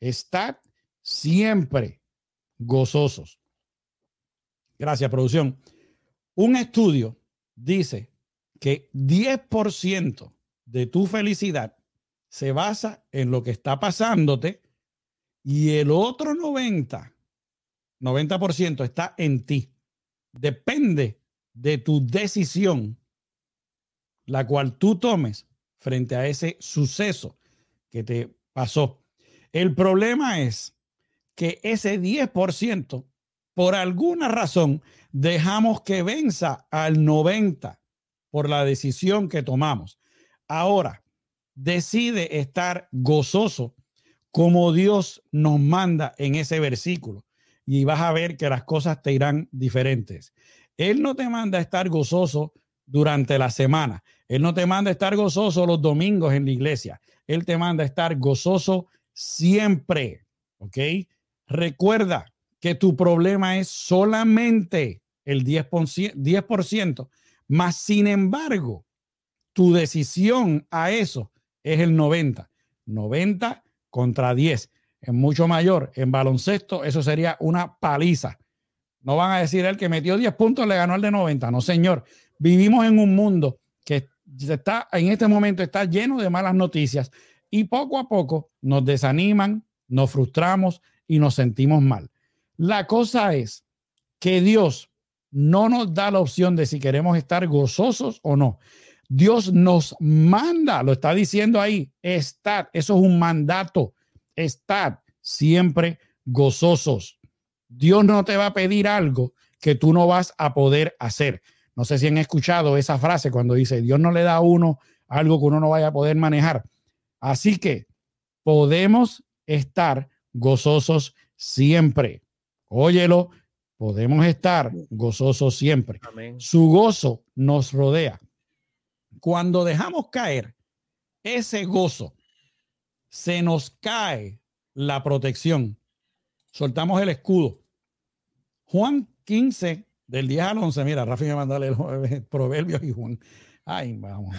Estad siempre gozosos. Gracias, producción. Un estudio dice que 10% de tu felicidad se basa en lo que está pasándote y el otro 90, 90% está en ti. Depende de tu decisión, la cual tú tomes frente a ese suceso que te pasó. El problema es que ese 10%, por alguna razón, dejamos que venza al 90 por la decisión que tomamos. Ahora, decide estar gozoso como Dios nos manda en ese versículo y vas a ver que las cosas te irán diferentes. Él no te manda a estar gozoso durante la semana. Él no te manda a estar gozoso los domingos en la iglesia. Él te manda a estar gozoso siempre. ¿Ok? Recuerda que tu problema es solamente el 10%, 10%, más sin embargo, tu decisión a eso es el 90. 90 contra 10. Es mucho mayor. En baloncesto, eso sería una paliza. No van a decir el que metió 10 puntos le ganó el de 90. No, señor. Vivimos en un mundo que está en este momento está lleno de malas noticias y poco a poco nos desaniman, nos frustramos y nos sentimos mal. La cosa es que Dios no nos da la opción de si queremos estar gozosos o no. Dios nos manda, lo está diciendo ahí, estad, eso es un mandato, estad siempre gozosos. Dios no te va a pedir algo que tú no vas a poder hacer. No sé si han escuchado esa frase cuando dice, Dios no le da a uno algo que uno no vaya a poder manejar. Así que podemos estar gozosos siempre. Óyelo, podemos estar gozosos siempre. Su gozo nos rodea. Cuando dejamos caer ese gozo, se nos cae la protección. Soltamos el escudo. Juan 15, Del 10 al 11, mira, Rafi me mandó el proverbio y un. Ay, vamos.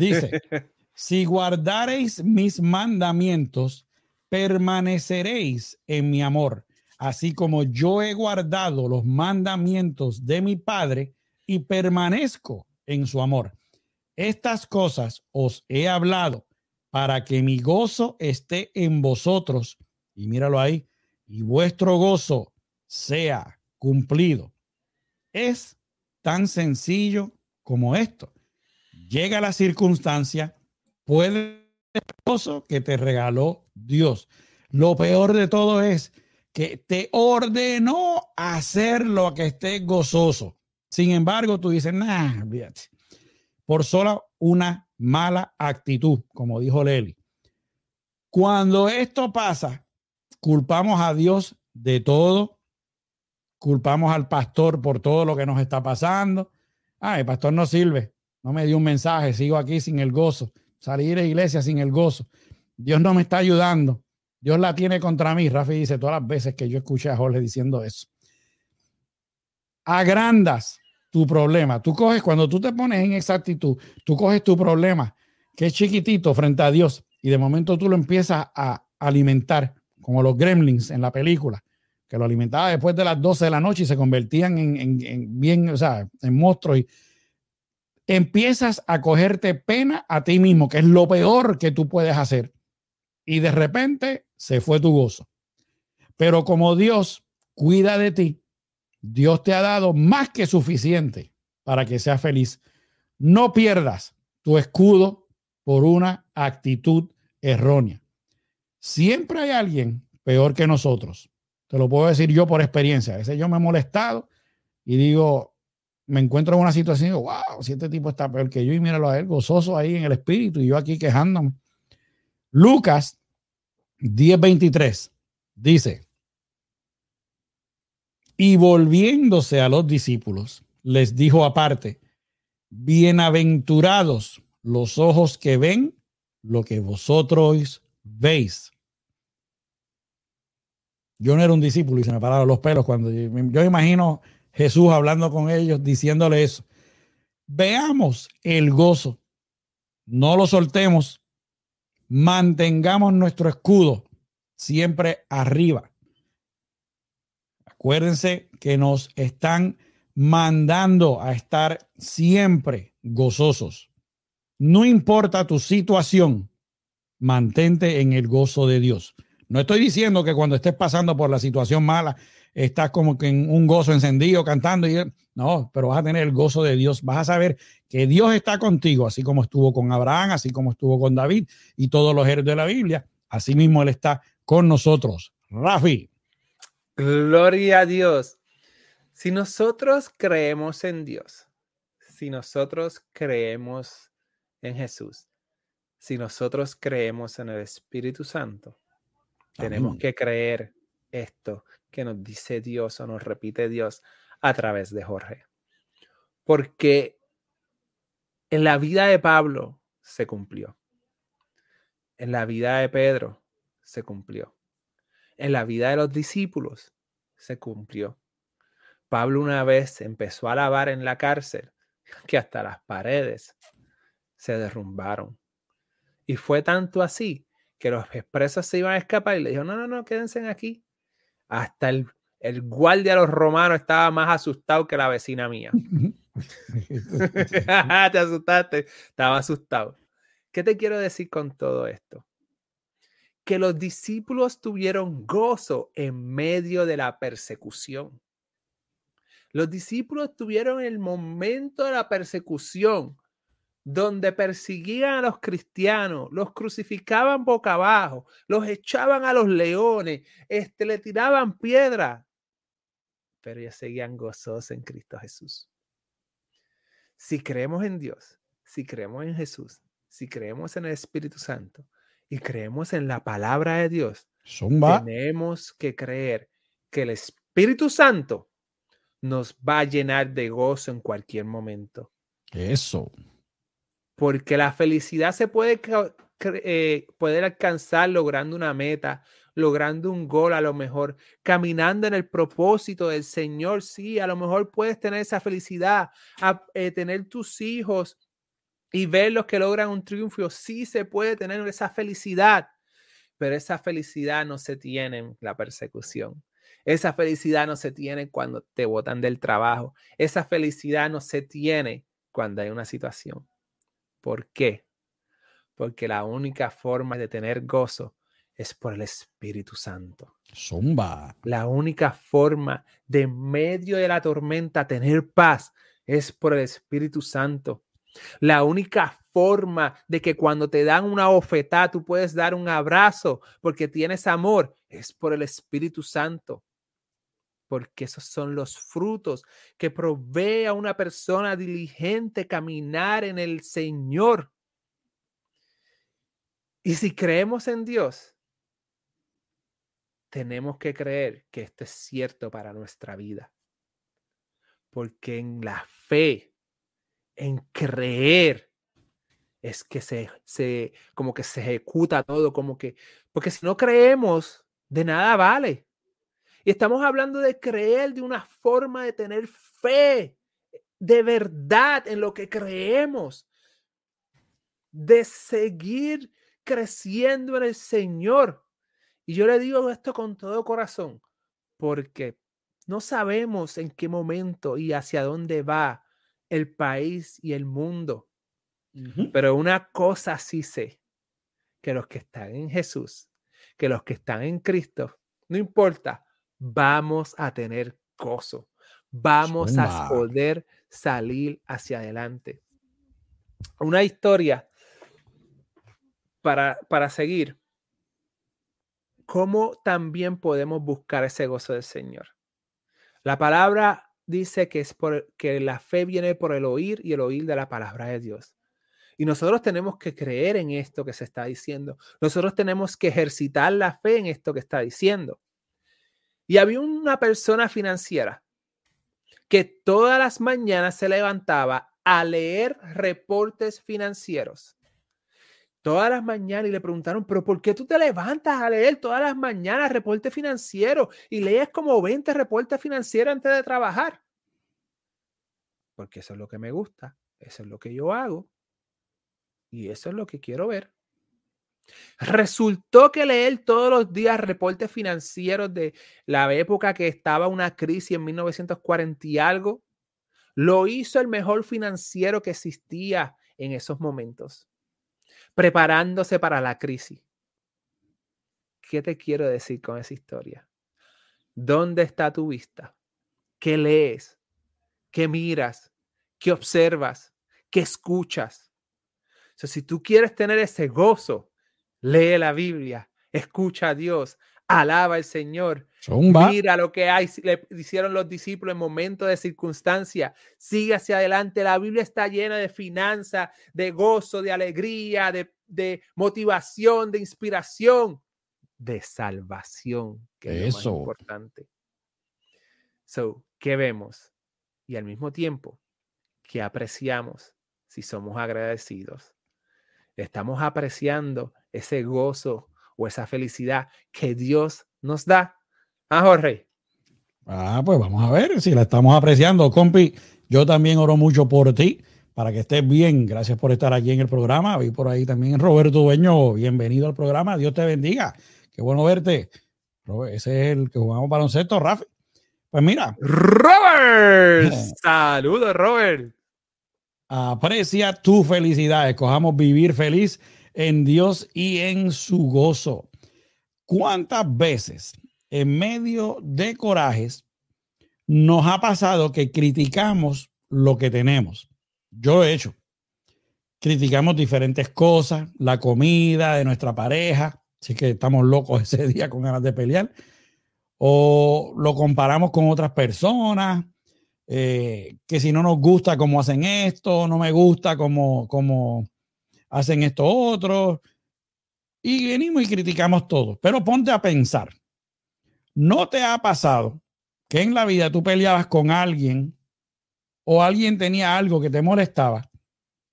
Dice, si guardareis mis mandamientos, permaneceréis en mi amor, así como yo he guardado los mandamientos de mi Padre y permanezco en su amor. Estas cosas os he hablado para que mi gozo esté en vosotros. Y míralo ahí, y vuestro gozo sea cumplido. Es tan sencillo como esto. Llega la circunstancia, puede el gozo que te regaló Dios. Lo peor de todo es que te ordenó hacer lo que esté gozoso. Sin embargo, tú dices, nah, por sola una mala actitud, como dijo Leli. Cuando esto pasa, culpamos a Dios de todo, culpamos al pastor por todo lo que nos está pasando. Ah, el pastor no sirve, no me dio un mensaje, sigo aquí sin el gozo, salir de iglesia sin el gozo. Dios no me está ayudando. Dios la tiene contra mí. Rafi dice todas las veces que yo escuché a Jorge diciendo eso. Agrandas tu problema. Tú coges, cuando tú te pones en esa actitud, tú coges tu problema, que es chiquitito frente a Dios, y de momento tú lo empiezas a alimentar, como los gremlins en la película, que lo alimentaba después de las 12 de la noche y se convertían en, bien, o sea, en monstruos. Y empiezas a cogerte pena a ti mismo, que es lo peor que tú puedes hacer. Y de repente se fue tu gozo. Pero como Dios cuida de ti, Dios te ha dado más que suficiente para que seas feliz. No pierdas tu escudo por una actitud errónea. Siempre hay alguien peor que nosotros. Te lo puedo decir yo por experiencia. A veces yo me he molestado y digo, me encuentro en una situación y digo, wow, si este tipo está peor que yo y míralo a él, gozoso ahí en el espíritu y yo aquí quejándome. Lucas 10:23 dice, y volviéndose a los discípulos, les dijo aparte, bienaventurados los ojos que ven lo que vosotros veis. Yo no era un discípulo y se me pararon los pelos cuando yo, imagino Jesús hablando con ellos, diciéndole eso. Veamos el gozo, no lo soltemos, mantengamos nuestro escudo siempre arriba. Acuérdense que nos están mandando a estar siempre gozosos. No importa tu situación, mantente en el gozo de Dios. No estoy diciendo que cuando estés pasando por la situación mala, estás como que en un gozo encendido cantando y no, pero vas a tener el gozo de Dios, vas a saber que Dios está contigo, así como estuvo con Abraham, así como estuvo con David y todos los héroes de la Biblia, así mismo él está con nosotros. Rafi. Gloria a Dios. Si nosotros creemos en Dios, si nosotros creemos en Jesús, si nosotros creemos en el Espíritu Santo, tenemos que creer esto que nos dice Dios o nos repite Dios a través de Jorge. Porque en la vida de Pablo se cumplió. En la vida de Pedro se cumplió en la vida de los discípulos se cumplió. Pablo una vez empezó a alabar en la cárcel que hasta las paredes se derrumbaron. Y fue tanto así que los expresos se iban a escapar y le dijo, no, no, no, quédense aquí. Hasta el, el guardia de los romanos estaba más asustado que la vecina mía. te asustaste, estaba asustado. ¿Qué te quiero decir con todo esto? que los discípulos tuvieron gozo en medio de la persecución. Los discípulos tuvieron el momento de la persecución donde persiguían a los cristianos, los crucificaban boca abajo, los echaban a los leones, este, le tiraban piedra, pero ellos seguían gozosos en Cristo Jesús. Si creemos en Dios, si creemos en Jesús, si creemos en el Espíritu Santo, y creemos en la palabra de Dios, tenemos que creer que el Espíritu Santo nos va a llenar de gozo en cualquier momento. Eso. Porque la felicidad se puede, eh, alcanzar logrando una meta, logrando un gol a lo mejor, caminando en el propósito del Señor, sí, a lo mejor puedes tener esa felicidad, eh, tener tus hijos y ver los que logran un triunfo, sí se puede tener esa felicidad, pero esa felicidad no se tiene en la persecución. Esa felicidad no se tiene cuando te botan del trabajo. Esa felicidad no se tiene cuando hay una situación. ¿Por qué? Porque la única forma de tener gozo es por el Espíritu Santo. Zumba. La única forma de en medio de la tormenta tener paz es por el Espíritu Santo. La única forma de que cuando te dan una oferta tú puedes dar un abrazo porque tienes amor es por el Espíritu Santo. Porque esos son los frutos que provee a una persona diligente caminar en el Señor. Y si creemos en Dios, tenemos que creer que esto es cierto para nuestra vida. Porque en la fe, en creer, es que se, se, como que se ejecuta todo, como que, porque si no creemos, de nada vale. Y estamos hablando de creer de una forma de tener fe, de verdad en lo que creemos, de seguir creciendo en el Señor. Y yo le digo esto con todo corazón, porque no sabemos en qué momento y hacia dónde va el país y el mundo. Pero una cosa sí sé, que los que están en Jesús, que los que están en Cristo, no importa, vamos a tener gozo, vamos a poder salir hacia adelante. Una historia para, para seguir ¿cómo también podemos buscar ese gozo del Señor? La palabra dice que es por, que la fe viene por el oír y el oír de la palabra de Dios. Y nosotros tenemos que creer en esto que se está diciendo. Nosotros tenemos que ejercitar la fe en esto que está diciendo. Y había una persona financiera que todas las mañanas se levantaba a leer reportes financieros todas las mañanas y le preguntaron, pero ¿por qué tú te levantas a leer todas las mañanas reportes financieros y lees como 20 reportes financieros antes de trabajar? Porque eso es lo que me gusta, eso es lo que yo hago y eso es lo que quiero ver. Resultó que leer todos los días reportes financieros de la época que estaba una crisis en 1940 y algo, lo hizo el mejor financiero que existía en esos momentos preparándose para la crisis. ¿Qué te quiero decir con esa historia? ¿Dónde está tu vista? ¿Qué lees? ¿Qué miras? ¿Qué observas? ¿Qué escuchas? si tú quieres tener ese gozo, lee la Biblia, escucha a Dios, alaba al Señor, mira lo que hay, le hicieron los discípulos en momentos de circunstancia, sigue hacia adelante. La Biblia está llena de finanzas, de gozo, de alegría, de, de motivación, de inspiración, de salvación, que es lo más importante. So, ¿qué vemos? Y al mismo tiempo, ¿qué apreciamos si somos agradecidos? Estamos apreciando ese gozo o esa felicidad que Dios nos da. Ah, Jorge. Ah, pues vamos a ver si la estamos apreciando, compi. Yo también oro mucho por ti, para que estés bien. Gracias por estar aquí en el programa. Vi por ahí también Roberto Dueño. Bienvenido al programa. Dios te bendiga. Qué bueno verte. Ese es el que jugamos baloncesto, Rafi. Pues mira. Robert. Saludos, Robert. Aprecia tu felicidad. Escojamos vivir feliz en Dios y en su gozo. ¿Cuántas veces en medio de corajes nos ha pasado que criticamos lo que tenemos? Yo lo he hecho. Criticamos diferentes cosas, la comida de nuestra pareja, así que estamos locos ese día con ganas de pelear, o lo comparamos con otras personas, eh, que si no nos gusta cómo hacen esto, no me gusta cómo, cómo hacen esto otros, y venimos y criticamos todo. Pero ponte a pensar, ¿no te ha pasado que en la vida tú peleabas con alguien o alguien tenía algo que te molestaba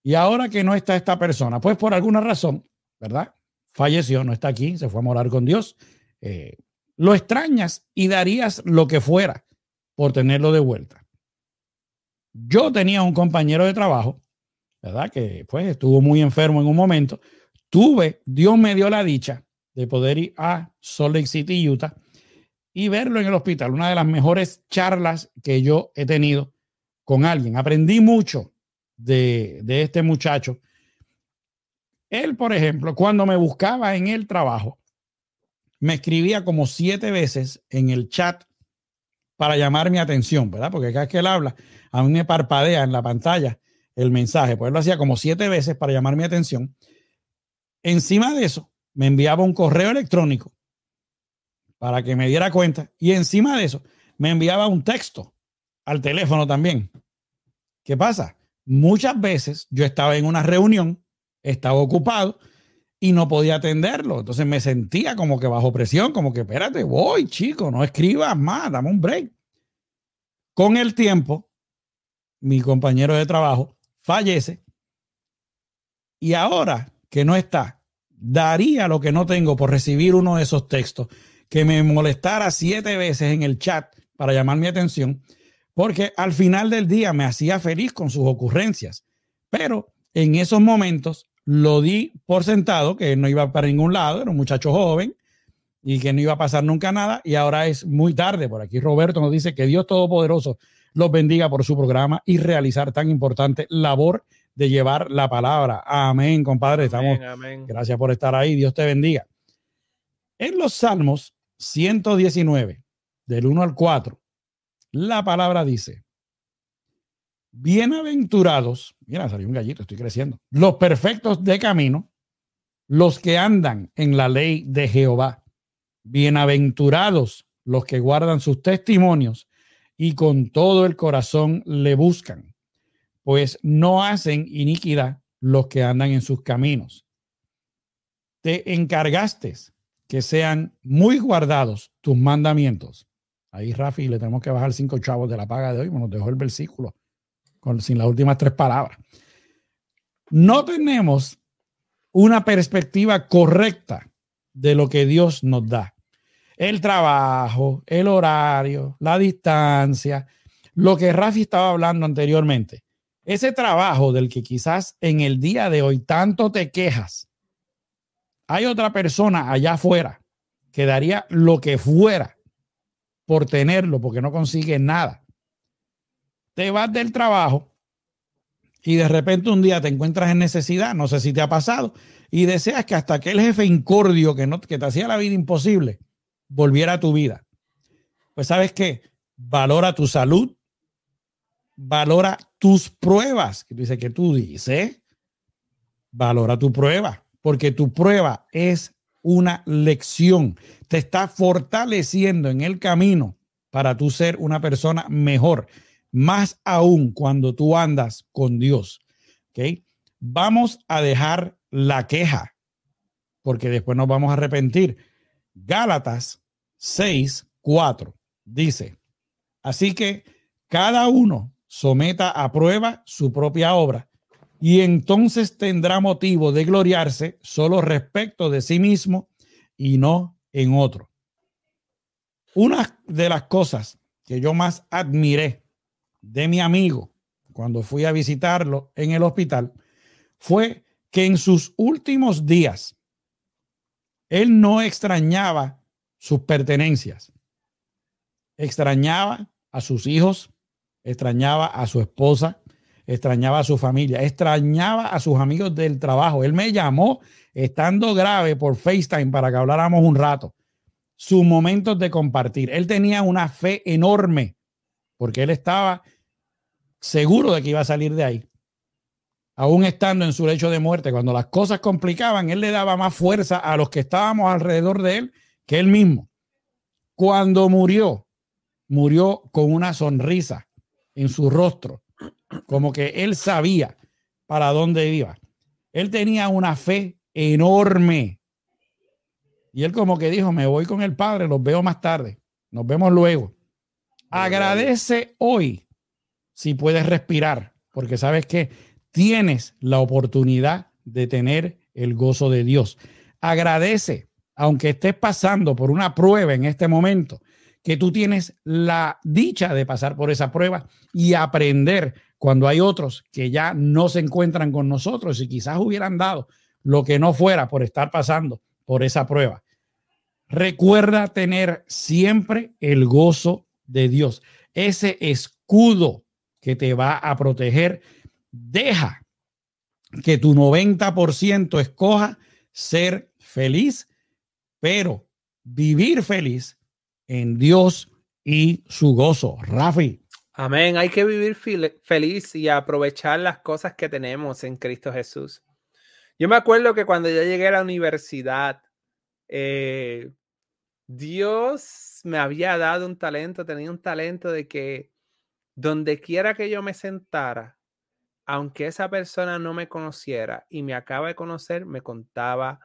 y ahora que no está esta persona, pues por alguna razón, ¿verdad? Falleció, no está aquí, se fue a morar con Dios, eh, lo extrañas y darías lo que fuera por tenerlo de vuelta. Yo tenía un compañero de trabajo, ¿verdad? Que pues estuvo muy enfermo en un momento. Tuve, Dios me dio la dicha de poder ir a Salt Lake City, Utah, y verlo en el hospital. Una de las mejores charlas que yo he tenido con alguien. Aprendí mucho de, de este muchacho. Él, por ejemplo, cuando me buscaba en el trabajo, me escribía como siete veces en el chat para llamar mi atención, ¿verdad? Porque cada vez que él habla, a mí me parpadea en la pantalla el mensaje. Pues lo hacía como siete veces para llamar mi atención. Encima de eso, me enviaba un correo electrónico para que me diera cuenta. Y encima de eso, me enviaba un texto al teléfono también. ¿Qué pasa? Muchas veces yo estaba en una reunión, estaba ocupado y no podía atenderlo. Entonces me sentía como que bajo presión, como que espérate, voy, chico, no escribas más, dame un break. Con el tiempo, mi compañero de trabajo fallece y ahora que no está, daría lo que no tengo por recibir uno de esos textos que me molestara siete veces en el chat para llamar mi atención, porque al final del día me hacía feliz con sus ocurrencias. Pero en esos momentos lo di por sentado, que no iba para ningún lado, era un muchacho joven y que no iba a pasar nunca nada, y ahora es muy tarde. Por aquí Roberto nos dice que Dios Todopoderoso los bendiga por su programa y realizar tan importante labor de llevar la palabra. Amén, compadre. Estamos. Gracias por estar ahí. Dios te bendiga. En los Salmos 119, del 1 al 4, la palabra dice, bienaventurados, mira, salió un gallito, estoy creciendo, los perfectos de camino, los que andan en la ley de Jehová, bienaventurados los que guardan sus testimonios y con todo el corazón le buscan, pues no hacen iniquidad los que andan en sus caminos. Te encargaste que sean muy guardados tus mandamientos. Ahí, Rafi, le tenemos que bajar cinco chavos de la paga de hoy, nos dejó el versículo sin las últimas tres palabras. No tenemos una perspectiva correcta de lo que Dios nos da. El trabajo, el horario, la distancia, lo que Rafi estaba hablando anteriormente. Ese trabajo del que quizás en el día de hoy tanto te quejas, hay otra persona allá afuera que daría lo que fuera por tenerlo, porque no consigue nada. Te vas del trabajo y de repente un día te encuentras en necesidad, no sé si te ha pasado, y deseas que hasta aquel jefe incordio que, no, que te hacía la vida imposible volviera a tu vida. Pues sabes qué, valora tu salud, valora tus pruebas, que dice que tú dices, valora tu prueba porque tu prueba es una lección. Te está fortaleciendo en el camino para tú ser una persona mejor, más aún cuando tú andas con Dios. ¿Okay? Vamos a dejar la queja, porque después nos vamos a arrepentir. Gálatas 6, 4 dice, así que cada uno someta a prueba su propia obra y entonces tendrá motivo de gloriarse solo respecto de sí mismo y no en otro. Una de las cosas que yo más admiré de mi amigo cuando fui a visitarlo en el hospital fue que en sus últimos días él no extrañaba sus pertenencias, extrañaba a sus hijos, extrañaba a su esposa, extrañaba a su familia, extrañaba a sus amigos del trabajo. Él me llamó estando grave por FaceTime para que habláramos un rato. Sus momentos de compartir. Él tenía una fe enorme porque él estaba seguro de que iba a salir de ahí. Aún estando en su lecho de muerte, cuando las cosas complicaban, él le daba más fuerza a los que estábamos alrededor de él que él mismo. Cuando murió, murió con una sonrisa en su rostro como que él sabía para dónde iba. Él tenía una fe enorme. Y él como que dijo, me voy con el Padre, los veo más tarde, nos vemos luego. Agradece hoy si puedes respirar, porque sabes que tienes la oportunidad de tener el gozo de Dios. Agradece aunque estés pasando por una prueba en este momento, que tú tienes la dicha de pasar por esa prueba y aprender cuando hay otros que ya no se encuentran con nosotros y quizás hubieran dado lo que no fuera por estar pasando por esa prueba. Recuerda tener siempre el gozo de Dios, ese escudo que te va a proteger. Deja que tu 90% escoja ser feliz, pero vivir feliz en Dios y su gozo. Rafi. Amén. Hay que vivir feliz y aprovechar las cosas que tenemos en Cristo Jesús. Yo me acuerdo que cuando yo llegué a la universidad, eh, Dios me había dado un talento, tenía un talento de que donde quiera que yo me sentara, aunque esa persona no me conociera y me acaba de conocer, me contaba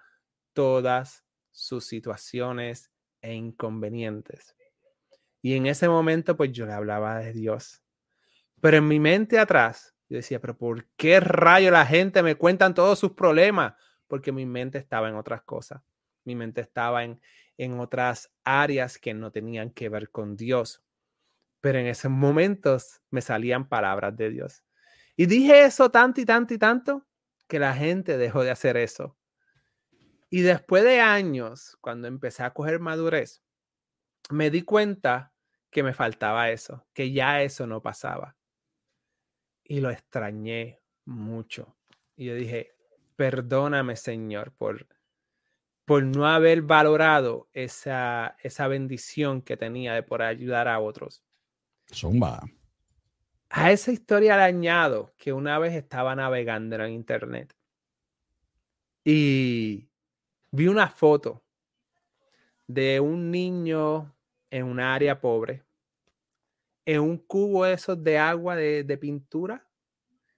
todas sus situaciones e inconvenientes. Y en ese momento, pues yo le hablaba de Dios. Pero en mi mente atrás, yo decía, pero ¿por qué rayo la gente me cuentan todos sus problemas? Porque mi mente estaba en otras cosas. Mi mente estaba en, en otras áreas que no tenían que ver con Dios. Pero en esos momentos me salían palabras de Dios. Y dije eso tanto y tanto y tanto que la gente dejó de hacer eso. Y después de años, cuando empecé a coger madurez, me di cuenta que me faltaba eso, que ya eso no pasaba. Y lo extrañé mucho. Y yo dije, perdóname Señor por, por no haber valorado esa, esa bendición que tenía de poder ayudar a otros. Zumba. A esa historia le añado que una vez estaba navegando en internet y vi una foto de un niño en un área pobre, en un cubo esos de agua de, de pintura,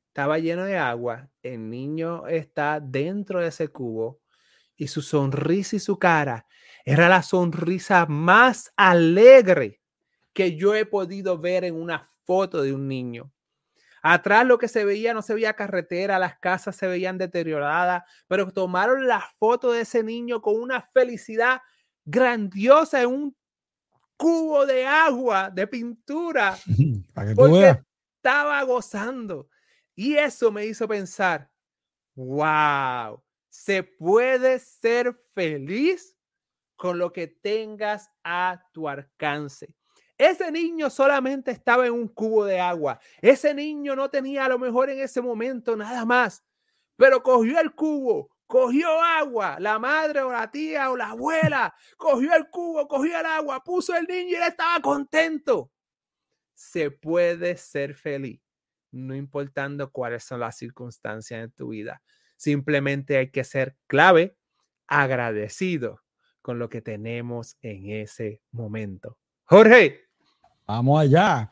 estaba lleno de agua, el niño está dentro de ese cubo y su sonrisa y su cara era la sonrisa más alegre que yo he podido ver en una foto de un niño. Atrás lo que se veía, no se veía carretera, las casas se veían deterioradas, pero tomaron la foto de ese niño con una felicidad grandiosa en un cubo de agua, de pintura, porque estaba gozando. Y eso me hizo pensar, wow, se puede ser feliz con lo que tengas a tu alcance. Ese niño solamente estaba en un cubo de agua. Ese niño no tenía a lo mejor en ese momento nada más, pero cogió el cubo, cogió agua, la madre o la tía o la abuela, cogió el cubo, cogió el agua, puso el niño y él estaba contento. Se puede ser feliz, no importando cuáles son las circunstancias de tu vida. Simplemente hay que ser clave, agradecido con lo que tenemos en ese momento. Jorge. Vamos allá.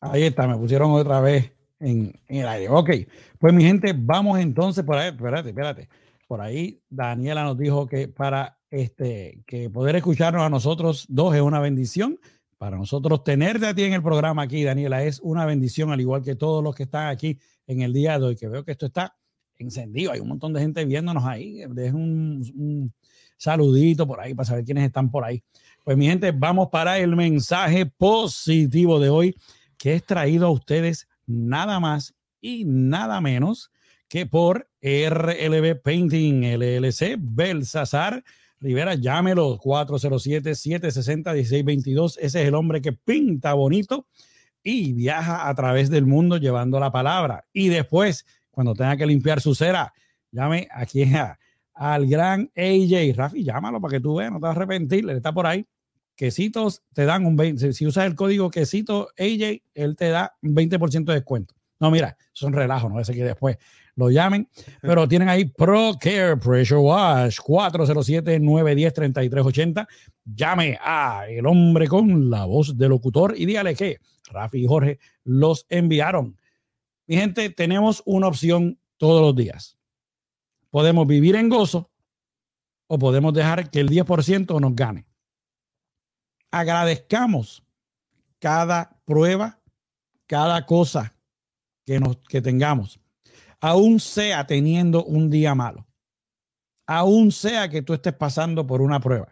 Ahí está, me pusieron otra vez en, el aire. Ok, pues mi gente, vamos entonces por ahí. Espérate, espérate. Por ahí Daniela nos dijo que para este, que poder escucharnos a nosotros dos es una bendición. Para nosotros tenerte a ti en el programa aquí, Daniela, es una bendición, al igual que todos los que están aquí en el día de hoy, que veo que esto está encendido. Hay un montón de gente viéndonos ahí. Dejen un saludito por ahí para saber quiénes están por ahí. Pues mi gente, vamos para el mensaje positivo de hoy que es traído a ustedes nada más y nada menos que por RLB Painting LLC, Belsasar Rivera, llámelo 407-760-1622. Ese es el hombre que pinta bonito y viaja a través del mundo llevando la palabra. Y después, cuando tenga que limpiar su cera, llame aquí al gran AJ. Rafi, llámalo para que tú veas, no te vas a arrepentir, él está por ahí quesitos te dan un 20%. Si usas el código quesito AJ, él te da un 20% de descuento. No, mira, son relajos, no sé que después lo llamen, pero tienen ahí Pro Care Pressure Wash 407-910-3380. Llame a el hombre con la voz de locutor y dígale que Rafi y Jorge los enviaron. Mi gente, tenemos una opción todos los días. Podemos vivir en gozo o podemos dejar que el 10% nos gane agradezcamos cada prueba, cada cosa que, nos, que tengamos, aún sea teniendo un día malo. aún sea que tú estés pasando por una prueba.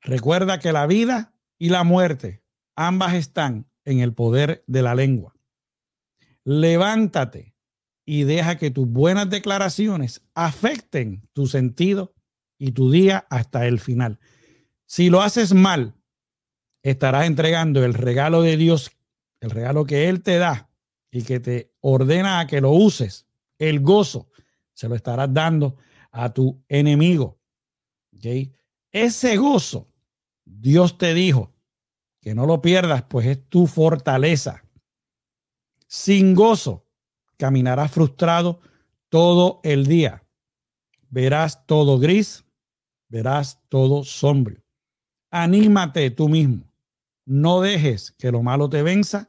Recuerda que la vida y la muerte, ambas están en el poder de la lengua. Levántate y deja que tus buenas declaraciones afecten tu sentido y tu día hasta el final. Si lo haces mal, estarás entregando el regalo de Dios, el regalo que Él te da y que te ordena a que lo uses, el gozo, se lo estarás dando a tu enemigo. Ese gozo, Dios te dijo que no lo pierdas, pues es tu fortaleza. Sin gozo, caminarás frustrado todo el día. Verás todo gris, verás todo sombrio. Anímate tú mismo. No dejes que lo malo te venza.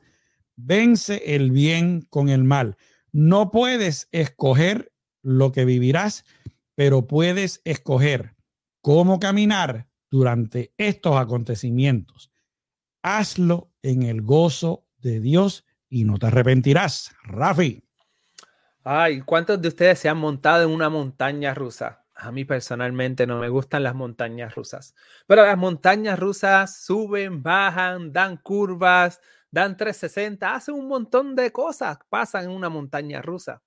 Vence el bien con el mal. No puedes escoger lo que vivirás, pero puedes escoger cómo caminar durante estos acontecimientos. Hazlo en el gozo de Dios y no te arrepentirás. Rafi. Ay, ¿cuántos de ustedes se han montado en una montaña rusa? A mí personalmente no me gustan las montañas rusas, pero las montañas rusas suben, bajan, dan curvas, dan 360, hacen un montón de cosas, pasan en una montaña rusa.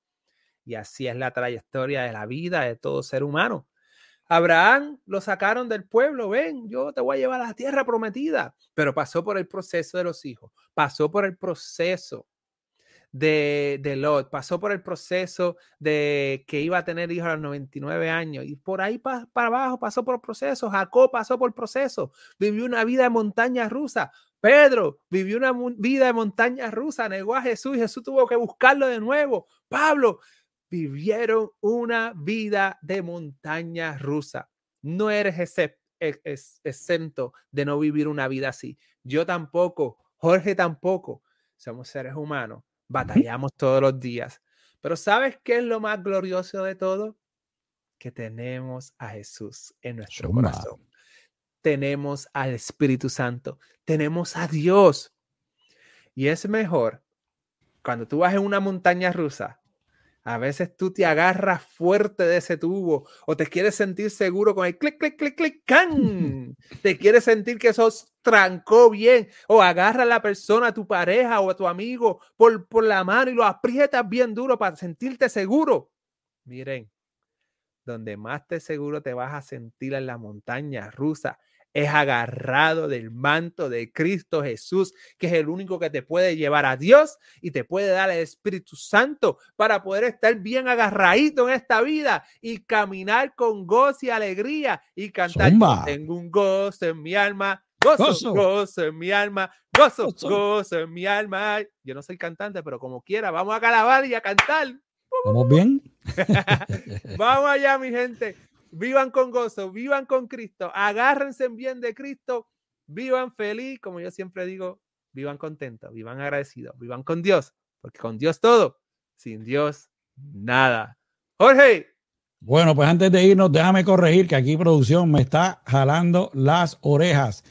Y así es la trayectoria de la vida de todo ser humano. Abraham lo sacaron del pueblo, ven, yo te voy a llevar a la tierra prometida, pero pasó por el proceso de los hijos, pasó por el proceso de, de, Lot, pasó por el proceso de que iba a tener hijos a los 99 años y por ahí para abajo pasó por el proceso, Jacob pasó por el proceso, vivió una vida de montaña rusa, Pedro vivió una vida de montaña rusa, negó a Jesús y Jesús tuvo que buscarlo de nuevo, Pablo vivieron una vida de montaña rusa. No eres exento de no vivir una vida así. Yo tampoco, Jorge tampoco. Somos seres humanos, batallamos todos los días. Pero ¿sabes qué es lo más glorioso de todo? Que tenemos a Jesús en nuestro corazón. Tenemos al Espíritu Santo, tenemos a Dios. Y es mejor cuando tú vas en una montaña rusa a veces tú te agarras fuerte de ese tubo o te quieres sentir seguro con el clic, clic, clic, clic, can. Te quieres sentir que eso trancó bien o agarra a la persona, a tu pareja o a tu amigo por, por la mano y lo aprietas bien duro para sentirte seguro. Miren, donde más te seguro te vas a sentir en la montaña rusa es agarrado del manto de Cristo Jesús, que es el único que te puede llevar a Dios y te puede dar el Espíritu Santo para poder estar bien agarradito en esta vida y caminar con gozo y alegría y cantar. Tengo un gozo en mi alma, gozo, gozo, en mi alma, gozo, gozo, gozo, en mi alma. Yo no soy cantante, pero como quiera, vamos a calabar y a cantar. ¿Vamos bien? vamos allá, mi gente. Vivan con gozo, vivan con Cristo, agárrense bien de Cristo, vivan feliz, como yo siempre digo, vivan contentos, vivan agradecidos, vivan con Dios, porque con Dios todo, sin Dios nada. Jorge. Bueno, pues antes de irnos, déjame corregir que aquí producción me está jalando las orejas.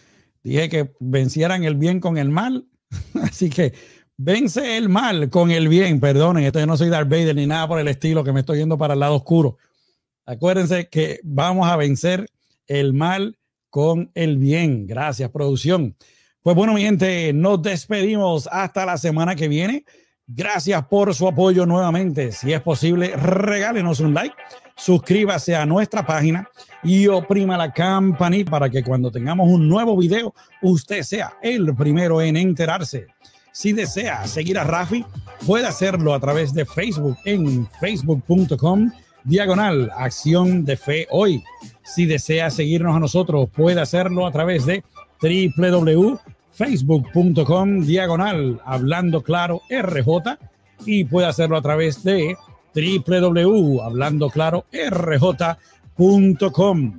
Dije que vencieran el bien con el mal, así que vence el mal con el bien. Perdonen, esto yo no soy Darth Vader ni nada por el estilo, que me estoy yendo para el lado oscuro. Acuérdense que vamos a vencer el mal con el bien. Gracias, producción. Pues bueno, mi gente, nos despedimos hasta la semana que viene. Gracias por su apoyo nuevamente. Si es posible, regálenos un like, suscríbase a nuestra página y oprima la campanita para que cuando tengamos un nuevo video, usted sea el primero en enterarse. Si desea seguir a Rafi, puede hacerlo a través de Facebook en facebook.com diagonal acción de fe hoy. Si desea seguirnos a nosotros, puede hacerlo a través de www.facebook.com diagonal hablando claro RJ y puede hacerlo a través de www.hablandoclarorj.com.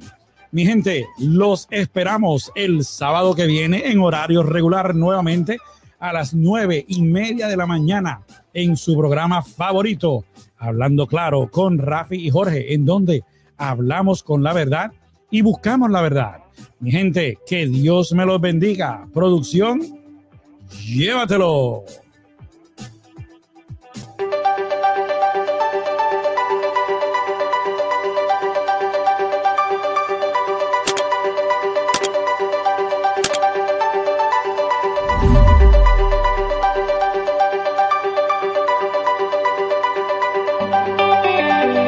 Mi gente, los esperamos el sábado que viene en horario regular nuevamente a las nueve y media de la mañana en su programa favorito, Hablando Claro con Rafi y Jorge, en donde hablamos con la verdad y buscamos la verdad. Mi gente, que Dios me los bendiga. Producción, llévatelo.